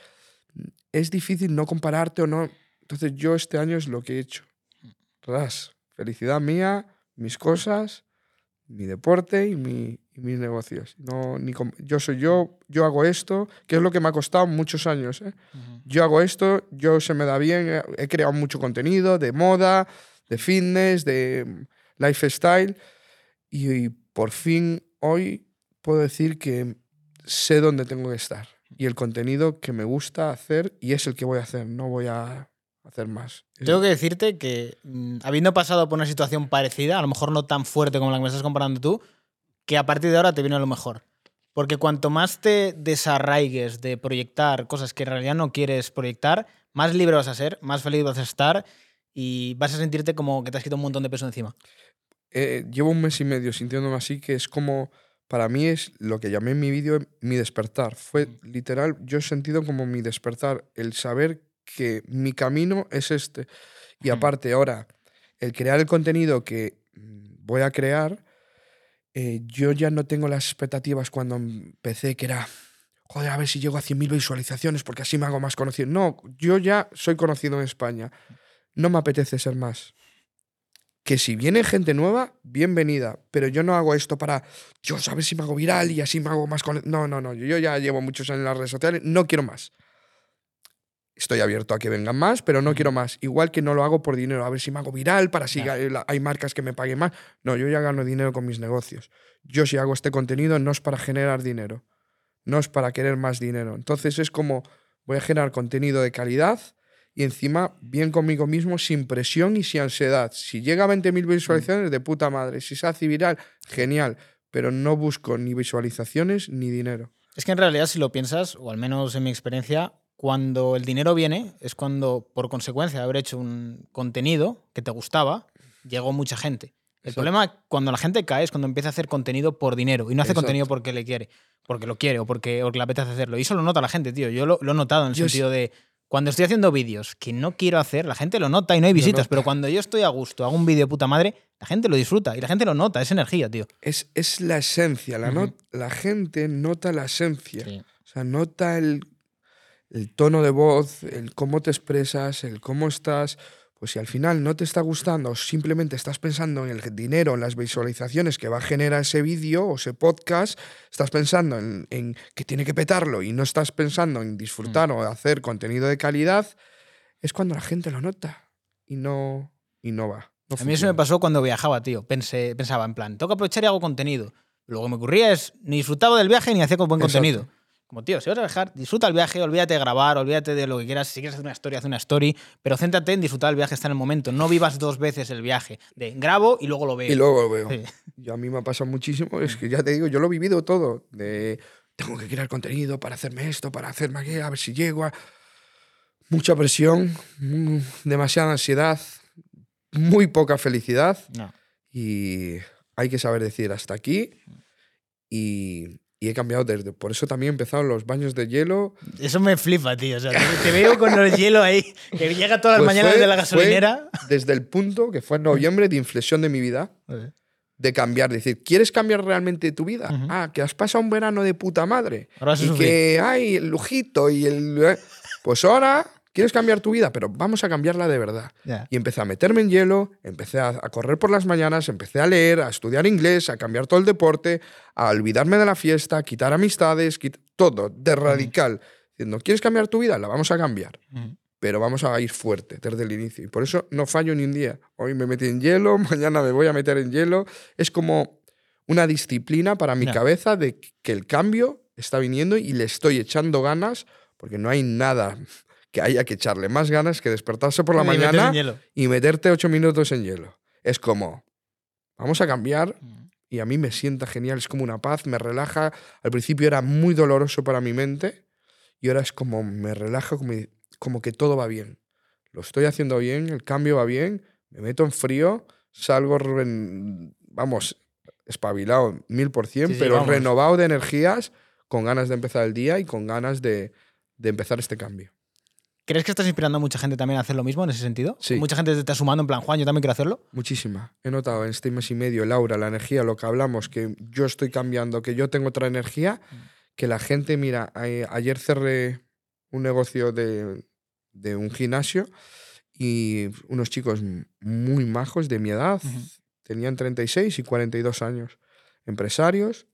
es difícil no compararte o no. Entonces yo este año es lo que he hecho. Ras, felicidad mía, mis cosas, mi deporte y, mi- y mis negocios. No, ni yo soy yo, yo hago esto, que es lo que me ha costado muchos años. ¿eh? Yo hago esto, yo se me da bien, he- he creado mucho contenido de moda, de fitness, de lifestyle y, y por fin hoy puedo decir que sé dónde tengo que estar y el contenido que me gusta hacer y es el que voy a hacer, no voy a hacer más. Tengo que decirte que, mm, habiendo pasado por una situación parecida, a lo mejor no tan fuerte como la que me estás comparando tú, que a partir de ahora te viene lo mejor. Porque cuanto más te desarraigues de proyectar cosas que en realidad no quieres proyectar, más libre vas a ser, más feliz vas a estar y vas a sentirte como que te has quitado un montón de peso encima. eh, llevo un mes y medio sintiéndome así, que es como, para mí es lo que llamé en mi vídeo mi despertar. Fue literal, yo he sentido como mi despertar, el saber que mi camino es este. Y aparte ahora, el crear el contenido que mm, voy a crear, eh, yo ya no tengo las expectativas cuando empecé, que era, joder, a ver si llego a 100.000 visualizaciones porque así me hago más conocido. No, yo ya soy conocido en España. No me apetece ser más que si viene gente nueva, bienvenida. Pero yo no hago esto para yo saber si me hago viral y así me hago más con. No, no, no. Yo ya llevo muchos años en las redes sociales, no quiero más. Estoy abierto a que vengan más, pero no quiero más. Igual que no lo hago por dinero, a ver si me hago viral, para si Claro. hay marcas que me paguen más. No, yo ya gano dinero con mis negocios. Yo si hago este contenido no es para generar dinero, no es para querer más dinero. Entonces es como voy a generar contenido de calidad y encima bien conmigo mismo, sin presión y sin ansiedad. Si llega a 20.000 visualizaciones, de puta madre. Si se hace viral, genial. Pero no busco ni visualizaciones ni dinero. Es que en realidad, si lo piensas, o al menos en mi experiencia, cuando el dinero viene, es cuando, por consecuencia de haber hecho un contenido que te gustaba, llegó mucha gente. El Exacto. problema cuando la gente cae es cuando empieza a hacer contenido por dinero y no hace Exacto. contenido porque le quiere, porque lo quiere o porque, o le apetece hacerlo. Y eso lo nota la gente, tío. Yo lo, lo he notado en el Yo sí- sentido de cuando estoy haciendo vídeos que no quiero hacer, la gente lo nota y no hay visitas, pero cuando yo estoy a gusto, hago un vídeo de puta madre, la gente lo disfruta y la gente lo nota, es energía, tío. Es, es la esencia. La, no- la gente nota la esencia. O sea, nota el, el tono de voz, el cómo te expresas, el cómo estás. Pues si al final no te está gustando o simplemente estás pensando en el dinero, en las visualizaciones que va a generar ese vídeo o ese podcast, estás pensando en, en que tiene que petarlo y no estás pensando en disfrutar o hacer contenido de calidad, es cuando la gente lo nota y no, y no va. no A mí eso me pasó cuando viajaba, tío. Pensé, pensaba en plan, tengo que aprovechar y hago contenido. Lo que me ocurría es, ni disfrutaba del viaje ni hacía buen Exacto. contenido. Como, tío, si vas a viajar, disfruta el viaje, olvídate de grabar, olvídate de lo que quieras. Si quieres hacer una story, haz una story, pero céntrate en disfrutar el viaje, está en el momento. No vivas dos veces el viaje. De grabo y luego lo veo. Y luego lo veo. Sí. Y a mí me ha pasado muchísimo. Es que ya te digo, yo lo he vivido todo. De tengo que crear contenido para hacerme esto, para hacerme aquello, a ver si llego a. Mucha presión, mm, demasiada ansiedad, muy poca felicidad. No. Y hay que saber decir hasta aquí. Y, y he cambiado desde. Por eso también he empezado los baños de hielo. Eso me flipa, tío. O sea, te, veo con el hielo ahí, que llega todas las Pues mañanas fue- de la gasolinera. desde el punto que fue en noviembre de inflexión de mi vida. de cambiar, decir, ¿quieres cambiar realmente tu vida? Ujú. Ah, que has pasado un verano de puta madre. Ahora y sufrir. que hay el lujito y el... eh, Pues ahora quieres cambiar tu vida, pero vamos a cambiarla de verdad. Y empecé a meterme en hielo, empecé a, a correr por las mañanas, empecé a leer, a estudiar inglés, a cambiar todo el deporte, a olvidarme de la fiesta, a quitar amistades, quit- todo, de radical. Diciendo, ¿quieres cambiar tu vida? La vamos a cambiar pero vamos a ir fuerte desde el inicio. Y por eso no fallo ni un día. Hoy me metí en hielo, mañana me voy a meter en hielo. Es como una disciplina para mi cabeza de que el cambio está viniendo y le estoy echando ganas, porque no hay nada que haya que echarle más ganas que despertarse por la Y mañana y meterte ocho minutos en hielo. Es como, vamos a cambiar y a mí me sienta genial, es como una paz, me relaja. Al principio era muy doloroso para mi mente y ahora es como me relaja, como, como que todo va bien. Lo estoy haciendo bien, el cambio va bien, me meto en frío, salgo, vamos, espabilado mil por cien, pero vamos. renovado de energías, con ganas de empezar el día y con ganas de, de empezar este cambio. ¿Crees que estás inspirando a mucha gente también a hacer lo mismo en ese sentido? Sí. Mucha gente te está sumando en plan, Juan, yo también quiero hacerlo. Muchísima. He notado en este mes y medio, Laura, la energía, lo que hablamos, que yo estoy cambiando, que yo tengo otra energía, que la gente, mira, ayer cerré un negocio de, de un gimnasio y unos chicos muy majos de mi edad, tenían 36 y 42 años, empresarios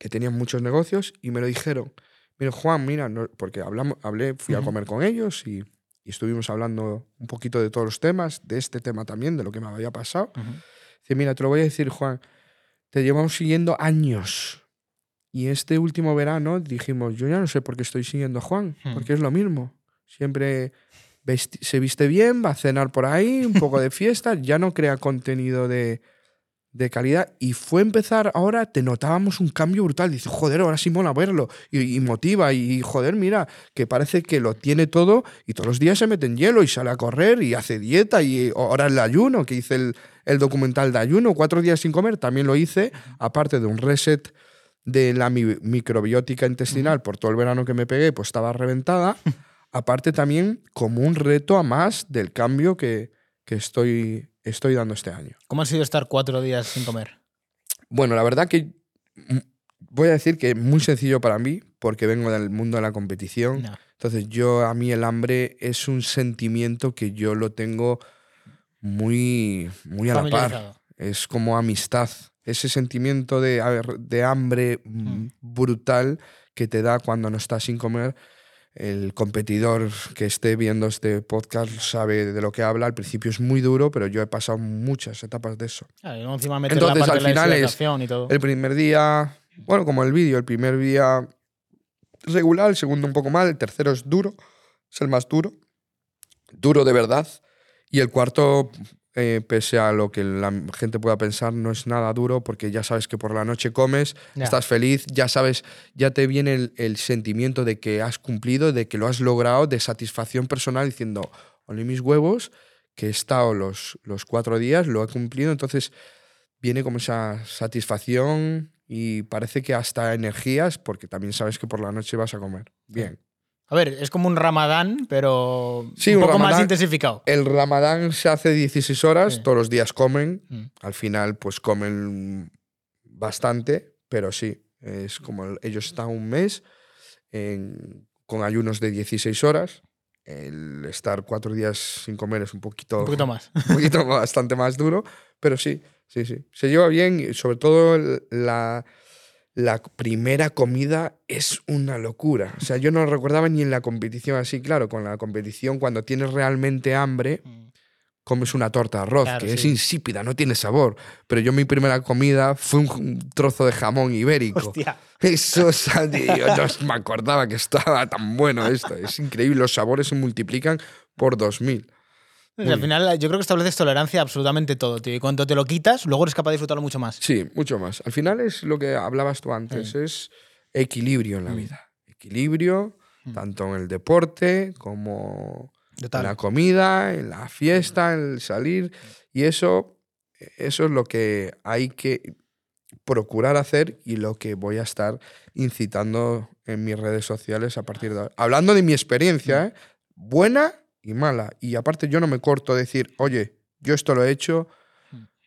que tenían muchos negocios y me lo dijeron. Mira, Juan, mira, no- porque hablamos, hablé, fui a comer con ellos y, y estuvimos hablando un poquito de todos los temas, de este tema también, de lo que me había pasado. Ujú. Dice, mira, te lo voy a decir, Juan, te llevamos siguiendo años. Y este último verano dijimos, yo ya no sé por qué estoy siguiendo a Juan, porque es lo mismo. Siempre se viste bien, va a cenar por ahí, un poco de fiesta, ya no crea contenido de, de calidad. Y fue empezar, ahora te notábamos un cambio brutal. Dice, joder, ahora sí mola verlo. Y, y motiva, y joder, mira, que parece que lo tiene todo y todos los días se mete en hielo y sale a correr y hace dieta. Y ahora el ayuno, que hice el, el documental de ayuno, cuatro días sin comer, también lo hice, aparte de un reset de la mi- microbiótica intestinal por todo el verano que me pegué, pues estaba reventada. aparte también como un reto a más del cambio que, que estoy, estoy dando este año. ¿Cómo ha sido estar cuatro días sin comer? Bueno, la verdad que mm, voy a decir que es muy sencillo para mí porque vengo del mundo de la competición. No. Entonces yo a mí el hambre es un sentimiento que yo lo tengo muy, muy a la par. Es como amistad. Ese sentimiento de, de hambre mm, Mm. brutal que te da cuando no estás sin comer. El competidor que esté viendo este podcast sabe de lo que habla. Al principio es muy duro, pero yo he pasado muchas etapas de eso. Claro, y encima meter Entonces, la parte al de la final es y todo. El primer día, bueno, como el vídeo, el primer día regular, el segundo un poco mal, el tercero es duro, es el más duro, duro de verdad. Y el cuarto, eh, pese a lo que la gente pueda pensar, no es nada duro porque ya sabes que por la noche comes, estás feliz, ya sabes, ya te viene el, el sentimiento de que has cumplido, de que lo has logrado, de satisfacción personal diciendo, olé mis huevos, que he estado los, los cuatro días, lo he cumplido, entonces viene como esa satisfacción y parece que hasta energías, porque también sabes que por la noche vas a comer. Bien. A ver, es como un ramadán, pero Sí, un poco más ramadán. intensificado. El ramadán se hace 16 horas, Sí. todos los días comen, Mm. al final pues comen bastante, pero sí, es como el- ellos están un mes en- con ayunos de 16 horas. El estar cuatro días sin comer es un poquito, Un poquito más. un poquito bastante más duro, pero sí, sí, sí. Se lleva bien sobre todo la, la primera comida es una locura. O sea, yo no recordaba ni en la competición así, claro, con la competición cuando tienes realmente hambre, comes una torta de arroz, Claro, que es sí. insípida, no tiene sabor. Pero yo mi primera comida fue un, trozo de jamón ibérico. Hostia. Eso, o sea, tío, yo no me acordaba que estaba tan bueno esto. Es increíble, los sabores se multiplican por 2000. Al final, yo creo que estableces tolerancia a absolutamente todo, tío. Y cuando te lo quitas, luego eres capaz de disfrutarlo mucho más. Sí, mucho más. Al final es lo que hablabas tú antes, es equilibrio en la Mm. vida. Equilibrio, tanto en el deporte como Total. en la comida, en la fiesta, en el salir. Y eso, eso es lo que hay que procurar hacer y lo que voy a estar incitando en mis redes sociales a partir de ahora. Hablando de mi experiencia, ¿eh? buena y mala. Y aparte yo no me corto a decir, oye, yo esto lo he hecho,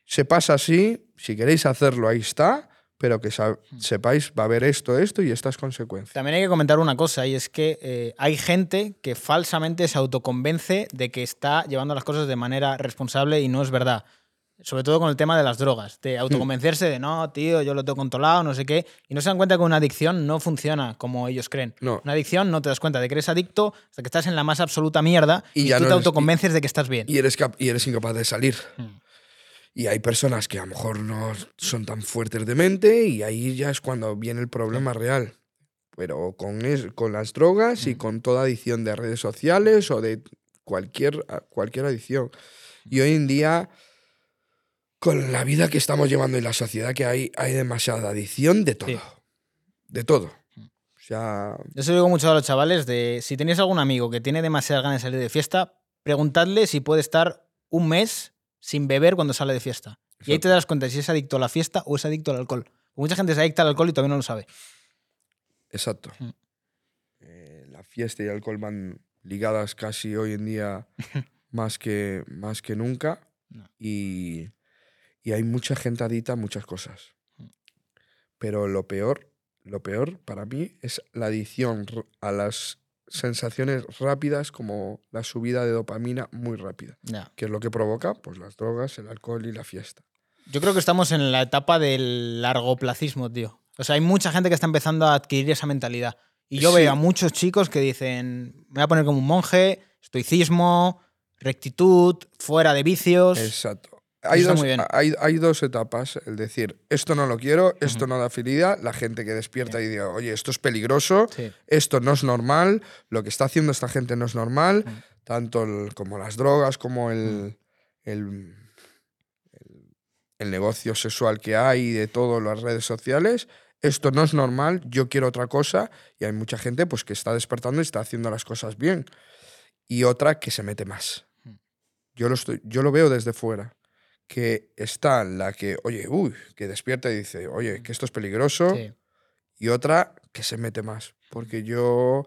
se pasa así, si queréis hacerlo, ahí está, pero que sa- sepáis, va a haber esto, esto y estas consecuencias. También hay que comentar una cosa, y es que eh, hay gente que falsamente se autoconvence de que está llevando las cosas de manera responsable y no es verdad. Sobre todo con el tema de las drogas, de autoconvencerse de no, tío, yo lo tengo controlado, no sé qué, y no se dan cuenta que una adicción no funciona como ellos creen. No. Una adicción no te das cuenta de que eres adicto hasta que estás en la más absoluta mierda Y y, ya tú no te eres- autoconvences de que estás bien. y eres, y eres incapaz de salir. Mm. Y hay personas que a lo mejor no son tan fuertes de mente y ahí ya es cuando viene el problema real. Pero con, es- con las drogas Mm. y con toda adicción de redes sociales o de cualquier, cualquier adicción. Y hoy en día, con la vida que estamos llevando y la sociedad que hay, hay demasiada adicción de todo. Sí. De todo. O sea, Yo se lo digo mucho a los chavales de si tenéis algún amigo que tiene demasiadas ganas de salir de fiesta, preguntadle si puede estar un mes sin beber cuando sale de fiesta. Y ahí te das cuenta si es adicto a la fiesta o es adicto al alcohol. Mucha gente es adicta al alcohol y todavía no lo sabe. Exacto. Mm. Eh, la fiesta y el alcohol van ligadas casi hoy en día más que, más que nunca. No. Y, y hay mucha gente adicta a muchas cosas. Mm. Pero lo peor, lo peor para mí es la adicción a las sensaciones rápidas como la subida de dopamina muy rápida. Ya. ¿Qué es lo que provoca? Pues las drogas, el alcohol y la fiesta. Yo creo que estamos en la etapa del largoplacismo, tío. O sea, hay mucha gente que está empezando a adquirir esa mentalidad. Y yo Sí. veo a muchos chicos que dicen, me voy a poner como un monje, estoicismo, rectitud, fuera de vicios. Exacto. Hay dos, hay, hay dos etapas, el decir, esto no lo quiero, esto no da felicidad, la gente que despierta y diga, oye, esto es peligroso, Sí. esto no es normal, lo que está haciendo esta gente no es normal, tanto el- como las drogas, como el, el negocio sexual que hay de todas las redes sociales. Esto no es normal, yo quiero otra cosa y hay mucha gente pues, que está despertando y está haciendo las cosas bien. Y otra que se mete más. Yo lo, estoy, yo lo veo desde fuera. Que está la que, oye, uy, que despierta y dice, oye, que esto es peligroso Sí. y otra que se mete más. Porque yo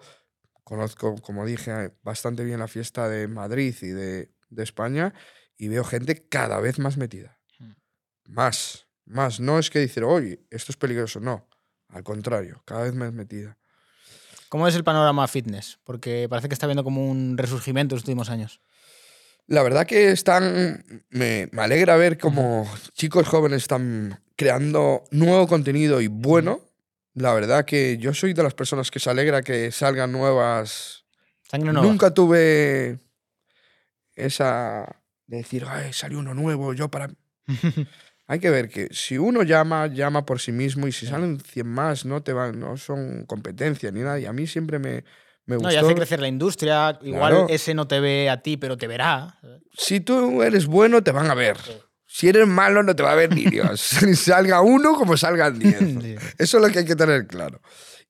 conozco, como dije, bastante bien la fiesta de Madrid y de, de España y veo gente cada vez más metida. Más, más. No es que dicen, oye, esto es peligroso, no. Al contrario, cada vez más metida. ¿Cómo es el panorama fitness? Porque parece que está habiendo como un resurgimiento en los últimos años. La verdad que están. Me, me alegra ver como chicos jóvenes están creando nuevo contenido y bueno. La verdad que yo soy de las personas que se alegra que salgan nuevas. Sangre nueva. Nunca tuve esa de decir, ay, salió uno nuevo, yo para. Hay que ver que si uno llama, llama por sí mismo y si salen 100 más, no te van, no son competencia ni nada. Y a mí siempre me, me No, gustó. y hace crecer la industria. Igual Claro. ese no te ve a ti, pero te verá. Si tú eres bueno, te van a ver. Si eres malo, no te va a ver ni Dios. salga uno como salgan diez. Sí. Eso es lo que hay que tener claro.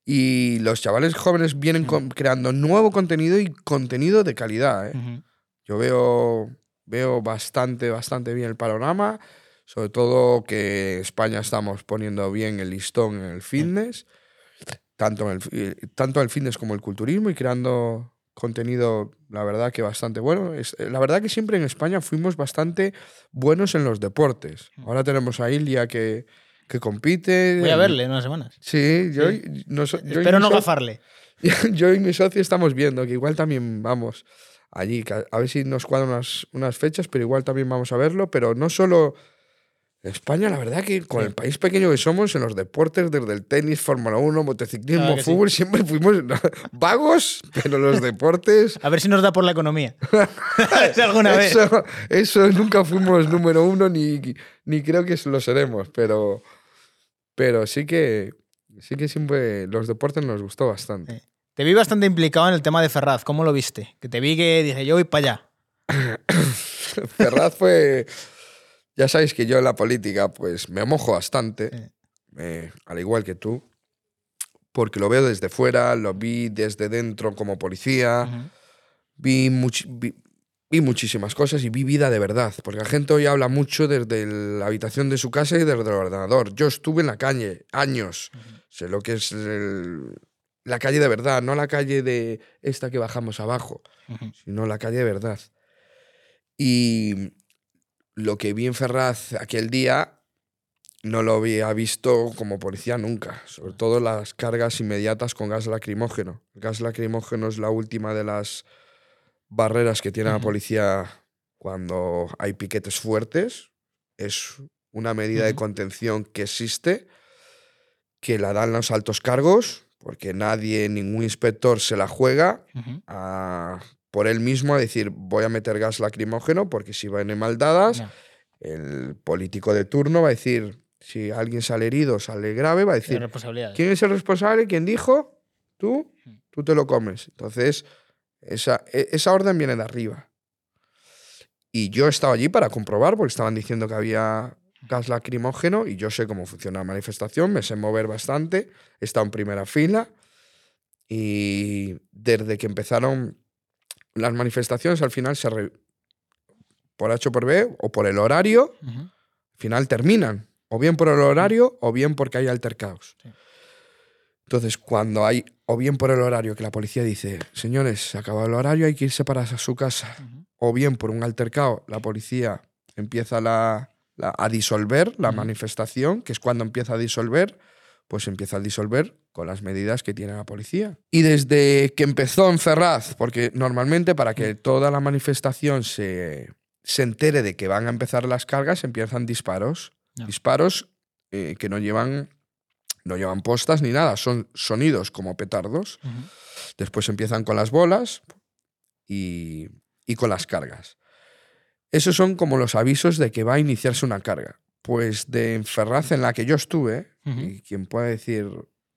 Y los chavales jóvenes vienen creando nuevo contenido y contenido de calidad. ¿eh? Yo veo, veo bastante, bastante bien el panorama. Sobre todo que España estamos poniendo bien el listón en el fitness. Tanto, en el, fi- tanto el fitness como el culturismo y creando contenido, la verdad que bastante bueno. Es- la verdad que siempre en España fuimos bastante buenos en los deportes. Ahora tenemos a Ilia que, que compite. Mm. Voy a verle en unas semanas. Sí, yo, Sí. no yo Espero no gafarle. yo y mi socio estamos viendo que igual también vamos allí, a ver si nos cuadran unas, unas fechas, pero igual también vamos a verlo, pero no solo España, la verdad que con el país pequeño que somos, en los deportes, desde el tenis, Fórmula 1, motociclismo, Claro que sí. fútbol, siempre fuimos vagos, pero los deportes... A ver si nos da por la economía. Alguna vez. Eso, eso nunca fuimos número uno ni, ni creo que lo seremos, pero, pero sí que sí que siempre los deportes nos gustó bastante. Te vi bastante implicado en el tema de Ferraz. ¿Cómo lo viste? Que te vi que dije, yo voy para allá. Ferraz fue. Ya sabéis que yo en la política, pues me mojo bastante, Sí. eh, al igual que tú, porque lo veo desde fuera, lo vi desde dentro como policía, Ujú. vi, much- vi, vi muchísimas cosas y vi vida de verdad, porque la gente hoy habla mucho desde la habitación de su casa y desde el ordenador. Yo estuve en la calle años, sé lo que es el- la calle de verdad, no la calle de esta que bajamos abajo Ujú. sino la calle de verdad. Y lo que vi en Ferraz aquel día no lo había visto como policía nunca, sobre todo las cargas inmediatas con gas lacrimógeno. El gas lacrimógeno es la última de las barreras que tiene la policía cuando hay piquetes fuertes. Es una medida de contención que existe, que la dan los altos cargos, porque nadie, ningún inspector se la juega a- por él mismo a decir voy a meter gas lacrimógeno porque si van mal dadas, Ya. el político de turno va a decir, si alguien sale herido, sale grave, va a decir. ¿quién es el responsable? ¿Quién dijo? Tú, tú te lo comes. Entonces, esa, e- esa orden viene de arriba. Y yo estaba allí para comprobar porque estaban diciendo que había gas lacrimógeno y yo sé cómo funciona la manifestación, me sé mover bastante, he estado en primera fila y desde que empezaron las manifestaciones al final se re- por H o por B o por el horario, al final terminan, o bien por el horario o bien porque hay altercados. Sí. Entonces, cuando hay, o bien por el horario que la policía dice, señores, se acaba el horario, hay que irse para su casa, o bien por un altercado, la policía empieza la- la- a disolver la manifestación, que es cuando empieza a disolver, pues empieza a disolver con las medidas que tiene la policía. Y desde que empezó en Ferraz, porque normalmente para que toda la manifestación se, se entere de que van a empezar las cargas, empiezan disparos. Disparos eh, que no llevan, no llevan postas ni nada, son sonidos como petardos. Después empiezan con las bolas y, y con las cargas. Esos son como los avisos de que va a iniciarse una carga. Pues de Ferraz, en la que yo estuve, y quien pueda decir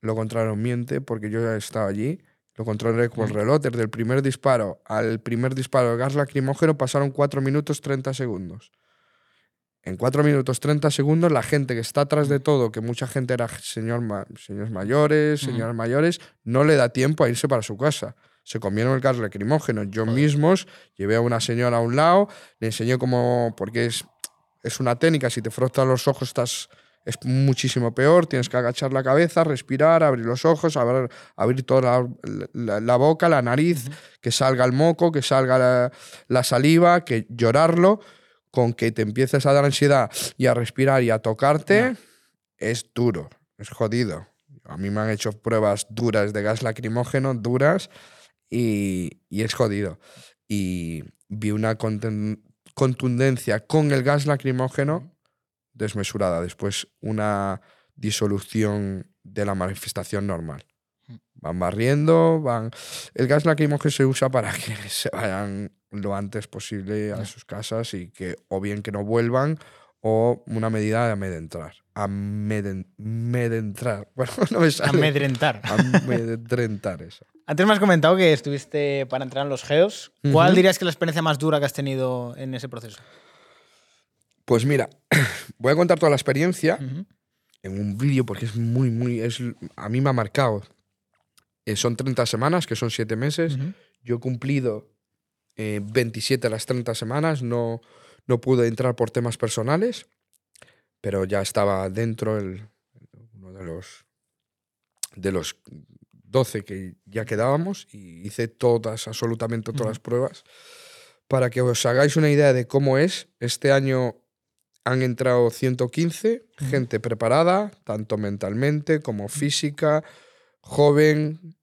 lo contrario miente, porque yo ya he estado allí, lo contrario con el reloj, desde el primer disparo al primer disparo de gas lacrimógeno pasaron 4 minutos 30 segundos. En 4 minutos 30 segundos, la gente que está atrás de todo, que mucha gente era señor ma- señores mayores, señoras mayores, no le da tiempo a irse para su casa. Se comieron el gas lacrimógeno. Yo mismos llevé a una señora a un lado, le enseñé cómo, porque es, es una técnica, si te frotas los ojos estás, es muchísimo peor, tienes que agachar la cabeza, respirar, abrir los ojos, abrir, abrir toda la, la- la boca, la nariz, que salga el moco, que salga la, la saliva, que llorarlo, con que te empieces a dar ansiedad y a respirar y a tocarte, es duro, es jodido. A mí me han hecho pruebas duras de gas lacrimógeno, duras, y, y es jodido. Y vi una contundencia con el gas lacrimógeno desmesurada. Después una disolución de la manifestación normal. Van barriendo, van... El gas lacrimógeno se usa para que se vayan lo antes posible a sus casas y que o bien que no vuelvan o una medida de amedrentar. Amedrentar. Bueno, no me sale. Amedrentar. Amedrentar eso. Antes me has comentado que estuviste para entrar en los GEOS. ¿Cuál dirías que es la experiencia más dura que has tenido en ese proceso? Pues mira, voy a contar toda la experiencia en un vídeo porque es muy, muy. Es, a mí me ha marcado. Eh, son 30 semanas, que son 7 meses. Yo he cumplido eh, 27 de las 30 semanas. No, no pude entrar por temas personales, pero ya estaba dentro el, uno de los, de los 12 que ya quedábamos y hice todas, absolutamente todas las pruebas. Para que os hagáis una idea de cómo es, este año han entrado 115, gente preparada, tanto mentalmente como física, joven,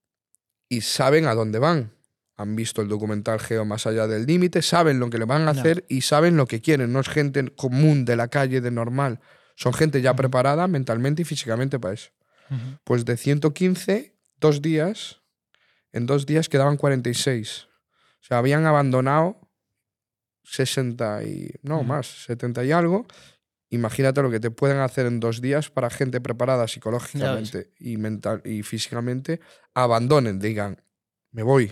y saben a dónde van. Han visto el documental Geo Más allá del límite, saben lo que le van a hacer y saben lo que quieren. No es gente común de la calle, de normal. Son gente ya preparada mentalmente y físicamente para eso. Pues de 115, dos días, en dos días quedaban 46. O sea, habían abandonado 60 y, no más, 70 y algo. Imagínate lo que te pueden hacer en dos días para gente preparada psicológicamente y, mental, y físicamente. Abandonen, digan, me voy.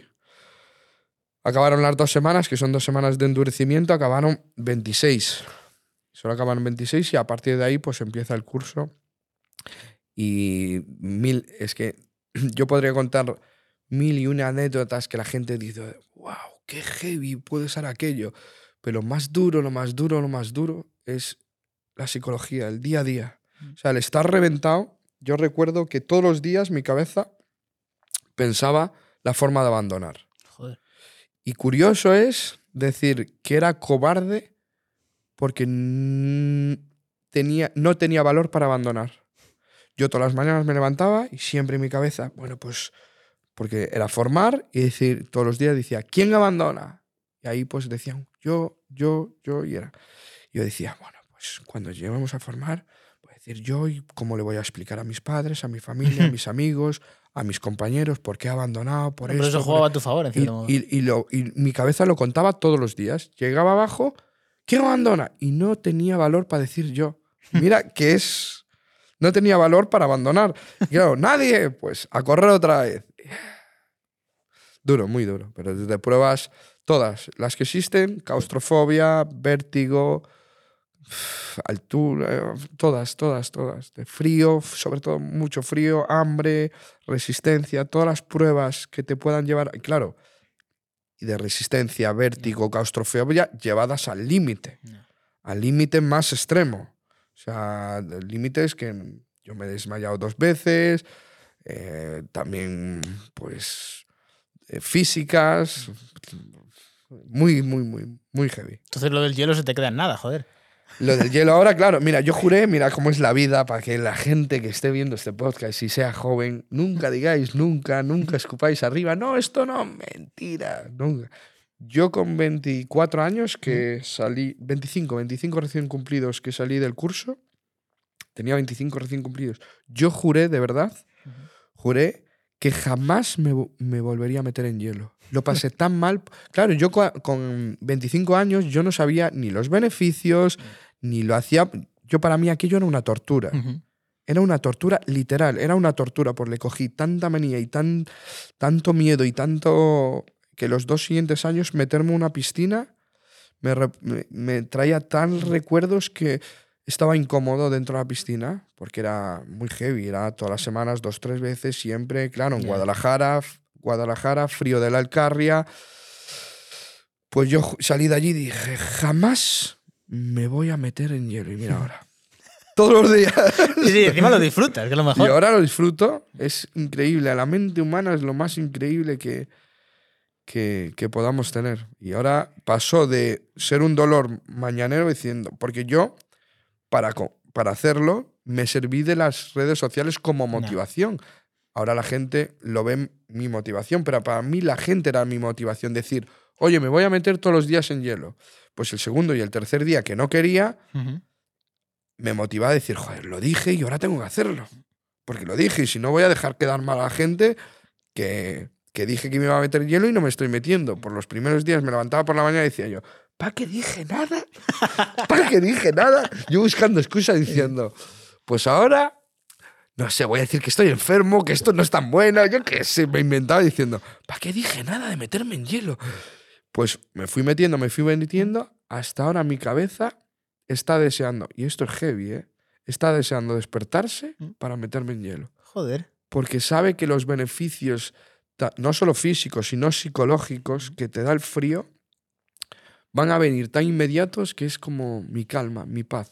Acabaron las dos semanas, que son dos semanas de endurecimiento, acabaron 26. Solo acabaron 26 y a partir de ahí pues empieza el curso. Y mil, es que yo podría contar mil y una anécdotas que la gente dice, wow, qué heavy puede ser aquello. Pero lo más duro, lo más duro, lo más duro es la psicología, el día a día. O sea, el estar reventado, yo recuerdo que todos los días mi cabeza pensaba la forma de abandonar. Joder. Y curioso es decir que era cobarde porque tenía, no tenía valor para abandonar. Yo todas las mañanas me levantaba y siempre en mi cabeza, bueno, pues porque era formar y decir, todos los días decía, ¿quién abandona? Y ahí pues decían, yo, yo, yo, y era. Yo decía, bueno, pues cuando lleguemos a formar, voy a decir yo y cómo le voy a explicar a mis padres, a mi familia, a mis amigos, a mis compañeros, por qué he abandonado, por Pero esto, eso por jugaba a tu favor, en y, cierto modo. y- y lo- y mi cabeza lo contaba todos los días. Llegaba abajo, ¿quién abandona? Y no tenía valor para decir yo. Mira que es... No tenía valor para abandonar. Y claro, nadie, pues a correr otra vez. Duro, muy duro. Pero desde pruebas, todas, las que existen, claustrofobia, vértigo, altura, todas, todas, todas. De frío, sobre todo mucho frío, hambre, resistencia, todas las pruebas que te puedan llevar, claro, y de resistencia, vértigo, claustrofobia, llevadas al límite, al límite más extremo. O sea, el límite es que yo me he desmayado dos veces, eh, también, pues, eh, físicas, muy, muy, muy, muy heavy. Entonces lo del hielo se te queda en nada, joder. Lo del hielo ahora, claro, mira, yo juré, mira cómo es la vida para que la gente que esté viendo este podcast y sea joven, nunca digáis nunca, nunca escupáis arriba, no, esto no, mentira, nunca. Yo con 24 años que salí, 25, 25 recién cumplidos que salí del curso, tenía 25 recién cumplidos, yo juré, de verdad, juré que jamás me, me volvería a meter en hielo. Lo pasé tan mal. Claro, yo con 25 años yo no sabía ni los beneficios, ni lo hacía. Yo para mí aquello era una tortura. Era una tortura literal, era una tortura, porque le cogí tanta manía y tan, tanto miedo y tanto que los dos siguientes años meterme en una piscina me, me- me traía tan recuerdos que estaba incómodo dentro de la piscina, porque era muy heavy, era todas las semanas, dos, tres veces, siempre, claro, en. Guadalajara, Guadalajara, frío de la Alcarria. Pues yo salí de allí y dije, jamás me voy a meter en hielo. Y mira ahora. Todos los días. Sí, sí, encima lo disfrutas, que es lo Y mejor. ahora lo disfruto. Es increíble. La mente humana es lo más increíble que, que, que podamos tener. Y ahora pasó de ser un dolor mañanero diciendo, porque yo, para, para hacerlo, me serví de las redes sociales como motivación. Ahora la gente lo ve mi motivación, pero para mí la gente era mi motivación. Decir, oye, me voy a meter todos los días en hielo. Pues el segundo y el tercer día que no quería, me motiva a decir, joder, lo dije y ahora tengo que hacerlo. Porque lo dije y si no voy a dejar quedar mal a la gente que, que dije que me iba a meter hielo y no me estoy metiendo. Por los primeros días me levantaba por la mañana y decía yo, ¿para qué dije nada? ¿Para qué dije nada? Yo buscando excusas diciendo, pues ahora, no sé, voy a decir que estoy enfermo, que esto no es tan bueno, yo qué sé, me inventaba diciendo, ¿para qué dije nada de meterme en hielo? Pues me fui metiendo, me fui metiendo, hasta ahora mi cabeza está deseando, y esto es heavy, ¿eh? Está deseando despertarse para meterme en hielo. Joder. Porque sabe que los beneficios, no solo físicos, sino psicológicos, que te da el frío, van a venir tan inmediatos que es como mi calma, mi paz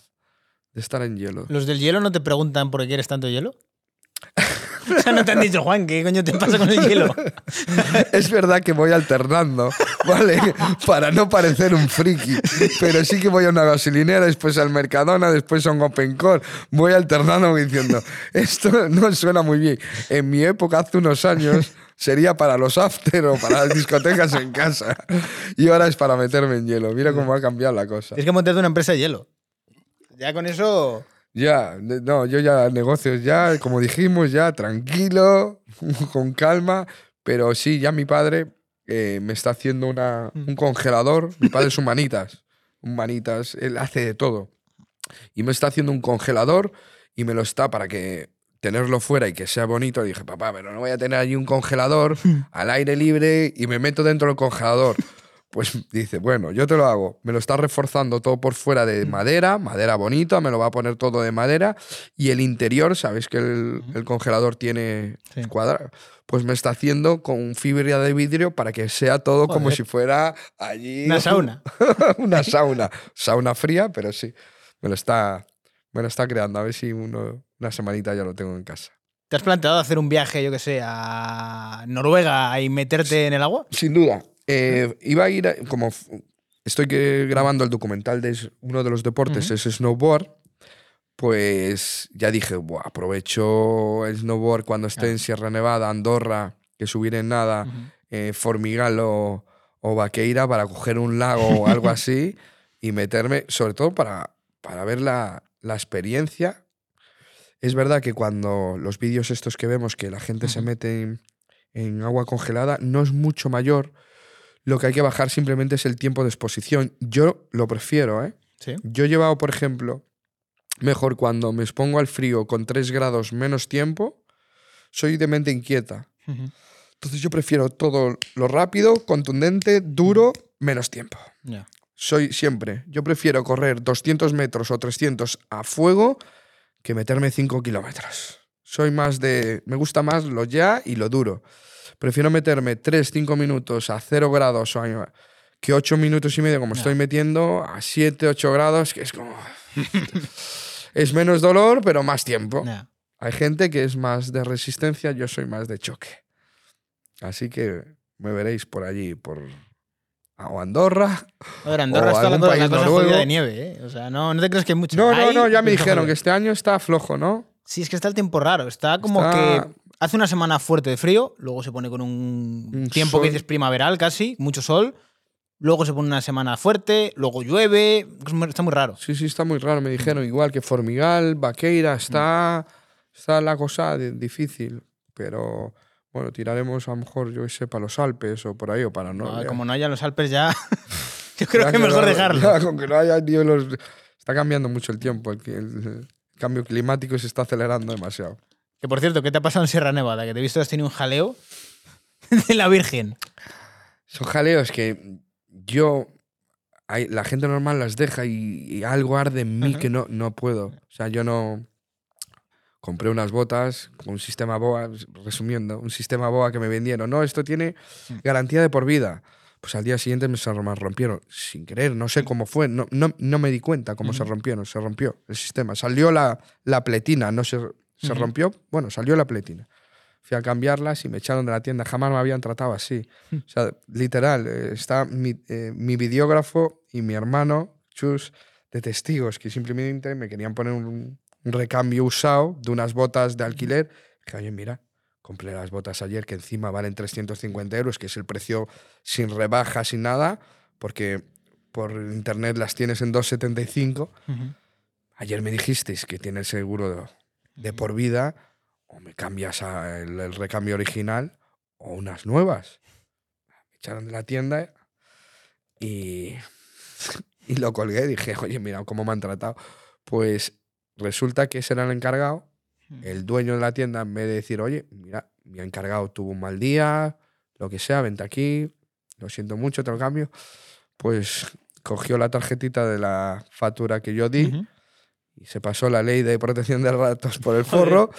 de estar en hielo. ¿Los del hielo no te preguntan por qué quieres tanto hielo? o sea, no te han dicho, Juan, ¿qué coño te pasa con el hielo? Es verdad que voy alternando, ¿vale? Para no parecer un friki. Pero sí que voy a una gasolinera, después al Mercadona, después a un Open Core. Voy alternando diciendo, esto no suena muy bien. En mi época, hace unos años, sería para los after o para las discotecas en casa. Y ahora es para meterme en hielo. Mira cómo ha cambiado la cosa. Tienes que montarte una empresa de hielo. Ya con eso. Ya, no, yo ya negocios ya, como dijimos, ya tranquilo, con calma, pero sí, ya mi padre eh, me está haciendo una, un congelador, mi padre es un manitas, un manitas, él hace de todo, y me está haciendo un congelador y me lo está para que tenerlo fuera y que sea bonito, y dije, papá, pero no voy a tener allí un congelador al aire libre y me meto dentro del congelador. Pues dice, bueno, yo te lo hago. Me lo está reforzando todo por fuera de madera, madera bonita, me lo va a poner todo de madera. Y el interior, ¿sabes que el, el congelador tiene Sí. cuadra? Pues me está haciendo con fibra de vidrio para que sea todo como Joder. si fuera allí. Una sauna. una sauna. Sauna fría, pero sí. Me lo está, me lo está creando. A ver si uno, una semanita ya lo tengo en casa. ¿Te has planteado hacer un viaje, yo que sé, a Noruega y meterte en el agua? Sin duda. Eh, iba a ir, a- como estoy grabando el documental de uno de los deportes, es snowboard, pues ya dije, "Buah, aprovecho el snowboard cuando esté en Sierra Nevada, Andorra, que subir en nada, eh, Formigal o, o Vaqueira para coger un lago o algo así y meterme, sobre todo para, para ver la, la experiencia. Es verdad que cuando los vídeos estos que vemos que la gente se mete en, en agua congelada no es mucho mayor, lo que hay que bajar simplemente es el tiempo de exposición. Yo lo prefiero, ¿eh? Sí. Yo he llevado, por ejemplo, mejor cuando me expongo al frío con 3 grados menos tiempo, soy de mente inquieta. Entonces yo prefiero todo lo rápido, contundente, duro, menos tiempo. Soy siempre, yo prefiero correr 200 metros o 300 a fuego que meterme 5 kilómetros. Soy más de, me gusta más lo ya y lo duro. Prefiero meterme 3, 5 minutos a 0 grados o a- que 8 minutos y medio como estoy metiendo a 7, 8 grados, que es como... es menos dolor, pero más tiempo. Ya. Hay gente que es más de resistencia, yo soy más de choque. Así que me veréis por allí, por o Andorra. Ver, Andorra o está la, la país cosa jodida de nieve, ¿eh? O sea, no, no te crees que hay mucho. No, no, no, ya me dijeron que este año está flojo, ¿no? Sí, es que está el tiempo raro. Está como Está- que hace una semana fuerte de frío, luego se pone con un, Un tiempo que sol. dices primaveral casi, mucho sol. Luego se pone una semana fuerte, luego llueve. Está muy raro. Sí, sí, está muy raro. Me dijeron igual que Formigal, Vaqueira, está, está la cosa difícil. Pero bueno, tiraremos a lo mejor, yo sé, para los Alpes o por ahí o para no. No, como no haya los Alpes ya. yo creo Ya que mejor no- dejarlo. ya, con que no haya ni los- Está cambiando mucho el tiempo. El, el cambio climático se está acelerando demasiado. Que por cierto, ¿qué te ha pasado en Sierra Nevada? Que te he visto que has tenido un jaleo de la Virgen. Son jaleos que yo. hay- la gente normal las deja y, y algo arde en mí Ajá. que no, no puedo. O sea, yo no. Compré unas botas con un sistema BOA, resumiendo, un sistema BOA que me vendieron. No, esto tiene garantía de por vida. Pues al día siguiente me se rompieron sin querer, no sé cómo fue, no, no, no me di cuenta cómo se rompieron, se rompió el sistema. Salió la, la pletina, no se, se Ujú. rompió, bueno, salió la pletina. Fui a cambiarlas y me echaron de la tienda. Jamás me habían tratado así. O sea, literal, eh, está mi, eh, mi videógrafo y mi hermano, Chus, de testigos, que simplemente me querían poner un, un recambio usado de unas botas de alquiler. Dije, oye, mira, compré las botas ayer que encima valen 350 euros, que es el precio sin rebaja, sin nada, porque por internet las tienes en 2,75. Ayer me dijisteis que tiene el seguro de, por vida, o me cambias a el, el recambio original, o unas nuevas. Me echaron de la tienda y, y lo colgué. Dije, oye, mira cómo me han tratado. Pues resulta que ese era el encargado. El dueño de la tienda, en vez de decir, oye, mira, mi encargado tuvo un mal día, lo que sea, vente aquí, lo siento mucho, te lo cambio. Pues cogió la tarjetita de la factura que yo di. Y se pasó la ley de protección de datos por el forro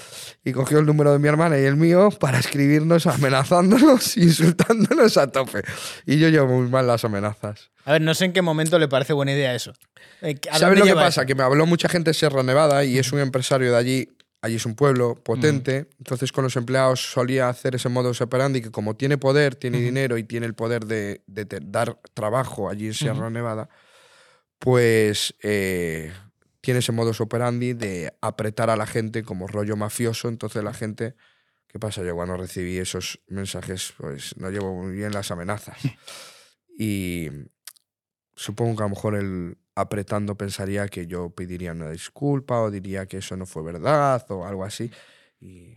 y cogió el número de mi hermana y el mío para escribirnos amenazándonos, insultándonos a tope. Y yo llevo muy mal las amenazas. A ver, no sé en qué momento le parece buena idea eso. Eh, ¿a ¿Sabes lo que pasa? eso? Que me habló mucha gente de Sierra Nevada y es un empresario de allí. Allí es un pueblo potente. Entonces, con los empleados solía hacer ese modo operandi que, como tiene poder, tiene dinero y tiene el poder de, de dar trabajo allí en Sierra Nevada, pues eh, tiene ese modus operandi de apretar a la gente como rollo mafioso. Entonces, la gente. ¿Qué pasa? Yo cuando recibí esos mensajes, pues no llevo muy bien las amenazas. Y supongo que a lo mejor él apretando pensaría que yo pediría una disculpa o diría que eso no fue verdad o algo así. Y,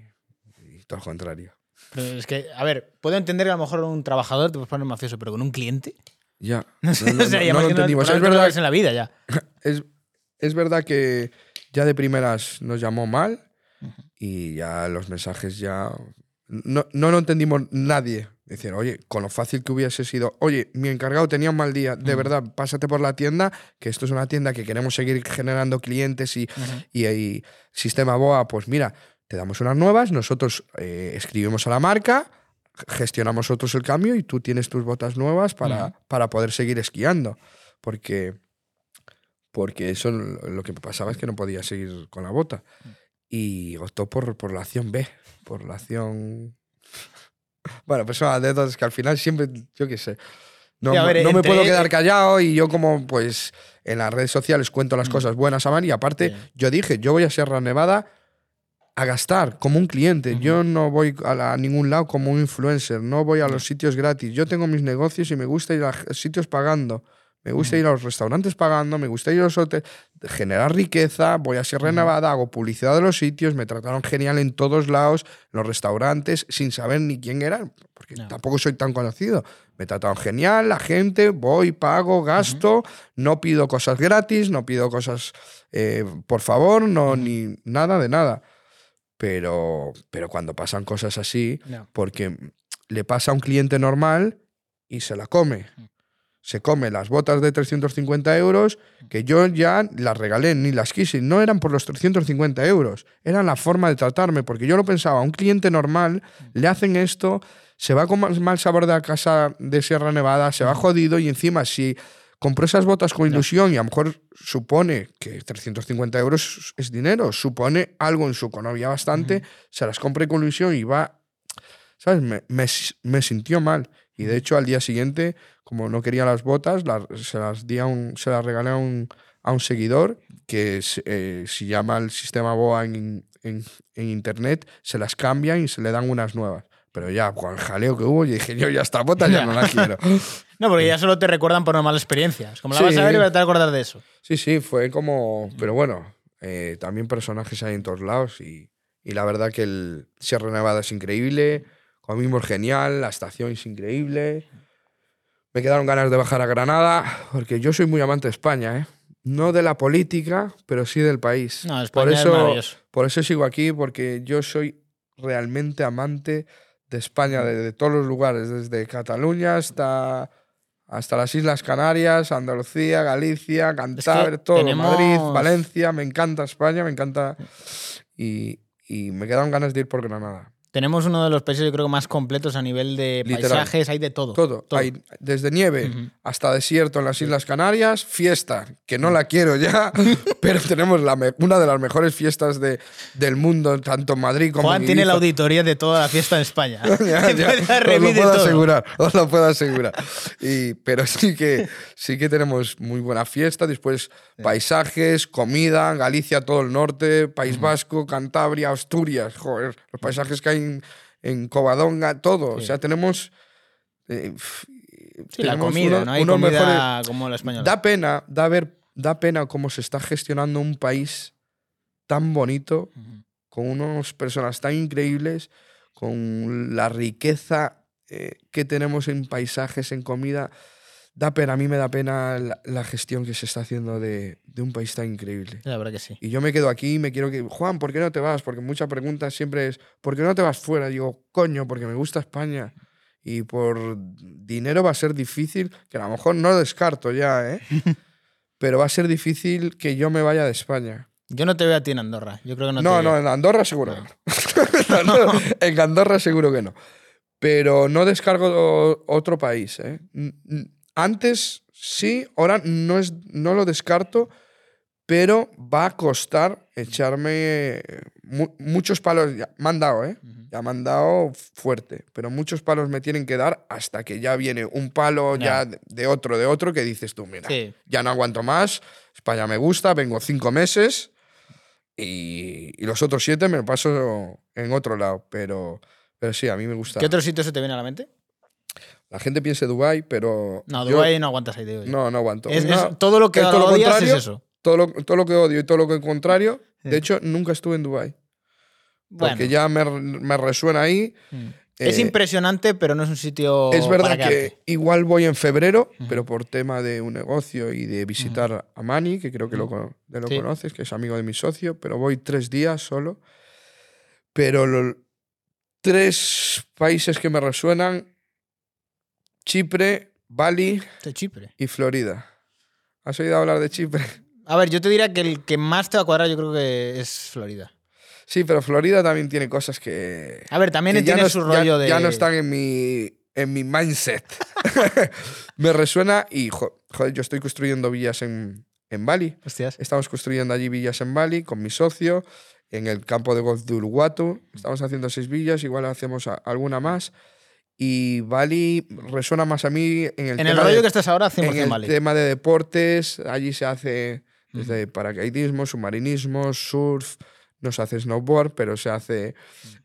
y todo lo contrario. Pero es que, a ver, puedo entender que a lo mejor un trabajador te puedes poner mafioso, pero con un cliente. Ya. No sé, No, no, o sea, no, lo entendimos. Es verdad, en la vida ya. es, es verdad que ya de primeras nos llamó mal y ya los mensajes ya... No, no lo entendimos nadie. Decir, oye, con lo fácil que hubiese sido, oye, mi encargado tenía un mal día, de verdad, pásate por la tienda, que esto es una tienda que queremos seguir generando clientes y, y, y sistema BOA, pues mira, te damos unas nuevas, nosotros eh, escribimos a la marca, gestionamos nosotros el cambio y tú tienes tus botas nuevas para, para poder seguir esquiando. Porque, porque eso lo que pasaba es que no podía seguir con la bota. Y optó por, por la acción B, por la acción... Bueno, pues son anécdotas que al final siempre, yo qué sé, no, Sí, a ver, no me puedo quedar callado y yo como pues en las redes sociales cuento Mm. las cosas buenas a y aparte yo dije, yo voy a Sierra Nevada a gastar como un cliente. Yo no voy a, la- a ningún lado como un influencer, no voy a los sitios gratis. Yo tengo mis negocios y me gusta ir a sitios pagando. Me gusta ir a los restaurantes pagando, me gusta ir a los hoteles, generar riqueza, voy a Sierra Nevada, hago publicidad de los sitios, me trataron genial en todos lados, en los restaurantes, sin saber ni quién eran, porque No. tampoco soy tan conocido. Me trataron genial, la gente, voy, pago, gasto, no pido cosas gratis, no pido cosas eh, por favor, no, ni nada de nada. Pero, pero cuando pasan cosas así, No. porque le pasa a un cliente normal y se la come. Se come las botas de 350 euros que yo ya las regalé, ni las quise. No eran por los 350 euros, eran la forma de tratarme, porque yo lo pensaba, a un cliente normal le hacen esto, se va con mal sabor de la casa de Sierra Nevada, se va jodido y encima si compró esas botas con ilusión y a lo mejor supone que 350 euros es dinero, supone algo en su economía bastante, se las compre con ilusión y va ¿sabes? Me, me, me sintió mal. Y de hecho, al día siguiente, como no quería las botas, las- se las di a un, se las regalé a un, a un seguidor que se, eh, si llama al sistema BOA en, en- en internet, se las cambian y se le dan unas nuevas. Pero ya, con el jaleo que hubo, yo dije, yo ya esta bota ya no la quiero. No, porque ya solo te recuerdan por una mala experiencia. Como la vas a ver y Sí. vas a acordar de eso. Sí, sí, fue como. Pero bueno, eh, también personajes hay en todos lados y, y la verdad que el Sierra Nevada es increíble, comimos genial, la estación es increíble. Me quedaron ganas de bajar a Granada porque yo soy muy amante de España, ¿eh? No de la política, pero sí del país. No, España por es eso, maravilloso. por eso sigo aquí, porque yo soy realmente amante de España, de, de todos los lugares, desde Cataluña hasta, hasta las Islas Canarias, Andalucía, Galicia, Cantabria, todo, tenemos- Madrid, Valencia, me encanta España, me encanta. Y, y me quedaron ganas de ir por Granada. Tenemos uno de los países, yo creo, más completos a nivel de Literal. paisajes, hay de todo. Todo, hay desde nieve Ujú. hasta desierto en las Islas Canarias, fiesta, que no la quiero ya, pero tenemos la una de las mejores fiestas de, del mundo, tanto en Madrid como Juan en tiene la auditoría de toda la fiesta en España. Ya, ya, os lo puedo todo. asegurar, os lo puedo asegurar. Y, pero sí que, sí que tenemos muy buena fiesta, después paisajes, comida, Galicia, todo el norte, País Vasco, Cantabria, Asturias, joder, los paisajes que hay en, en Covadonga, todo. O sea, tenemos... eh, Sí, la tenemos comida, uno- no hay unos comida mejores- como la española. Da pena, da, ver, da pena cómo se está gestionando un país tan bonito, Ujú. con unas personas tan increíbles, con la riqueza eh, que tenemos en paisajes, en comida. Da pena, a mí me da pena la, la gestión que se está haciendo de, de un país tan increíble. La verdad que sí. Y yo me quedo aquí y me quiero que. Juan, ¿por qué no te vas? Porque mucha pregunta siempre es: ¿por qué no te vas fuera? Digo, coño, porque me gusta España. Y por dinero va a ser difícil, que a lo mejor no lo descarto ya, ¿eh? Pero va a ser difícil que yo me vaya de España. Yo no te veo a ti en Andorra. Yo creo que no, No, te no, en Andorra seguro que no. En Andorra seguro que no. Pero no descargo otro país. ¿eh? Antes sí, ahora no, es, no lo descarto, pero va a costar echarme eh, mu- muchos palos. Ya, me han dado, ¿eh? Ya me han dado fuerte, pero muchos palos me tienen que dar hasta que ya viene un palo Ya. ya de- otro, de otro, que dices tú, mira, Sí. ya no aguanto más, España me gusta, vengo cinco meses y, y los otros siete me lo paso en otro lado, pero, pero sí, a mí me gusta. ¿Qué otro sitio se te viene a la mente? La gente piensa Dubai, pero No, yo- Dubái no aguantas ahí, digo yo. no, no aguanto. Es- No, es- todo lo que es todo lo odias es eso. Todo lo, todo lo que odio y todo lo que contrario. Sí. De hecho, nunca estuve en Dubai Bueno, porque ya me, me resuena ahí. mm. es eh, impresionante, pero no es un sitio. Es verdad para que igual voy en febrero, pero por tema de un negocio y de visitar a Mani, que creo que lo, cono- de lo Sí. conoces, que es amigo de mi socio, pero voy tres días solo. Pero lo- tres países que me resuenan, Chipre, Bali De Chipre. y Florida. ¿Has oído hablar de Chipre? A ver, yo te diría que el que más te va a cuadrar, yo creo que es Florida. Sí, pero Florida también tiene cosas que... A ver, también ya tiene no- su ya- rollo de. Ya no están en mi, en mi mindset. me resuena y, jo- joder, yo estoy construyendo villas en, en Bali. Hostias. Estamos construyendo allí villas en Bali con mi socio, en el campo de golf de Uluwatu. Estamos haciendo seis villas, igual hacemos alguna más. Y Bali resuena más a mí en el En el tema rollo de, que estás ahora, 100% en el tema de deportes. Allí se hace desde paracaidismo, submarinismo, surf, no se hace snowboard, pero se hace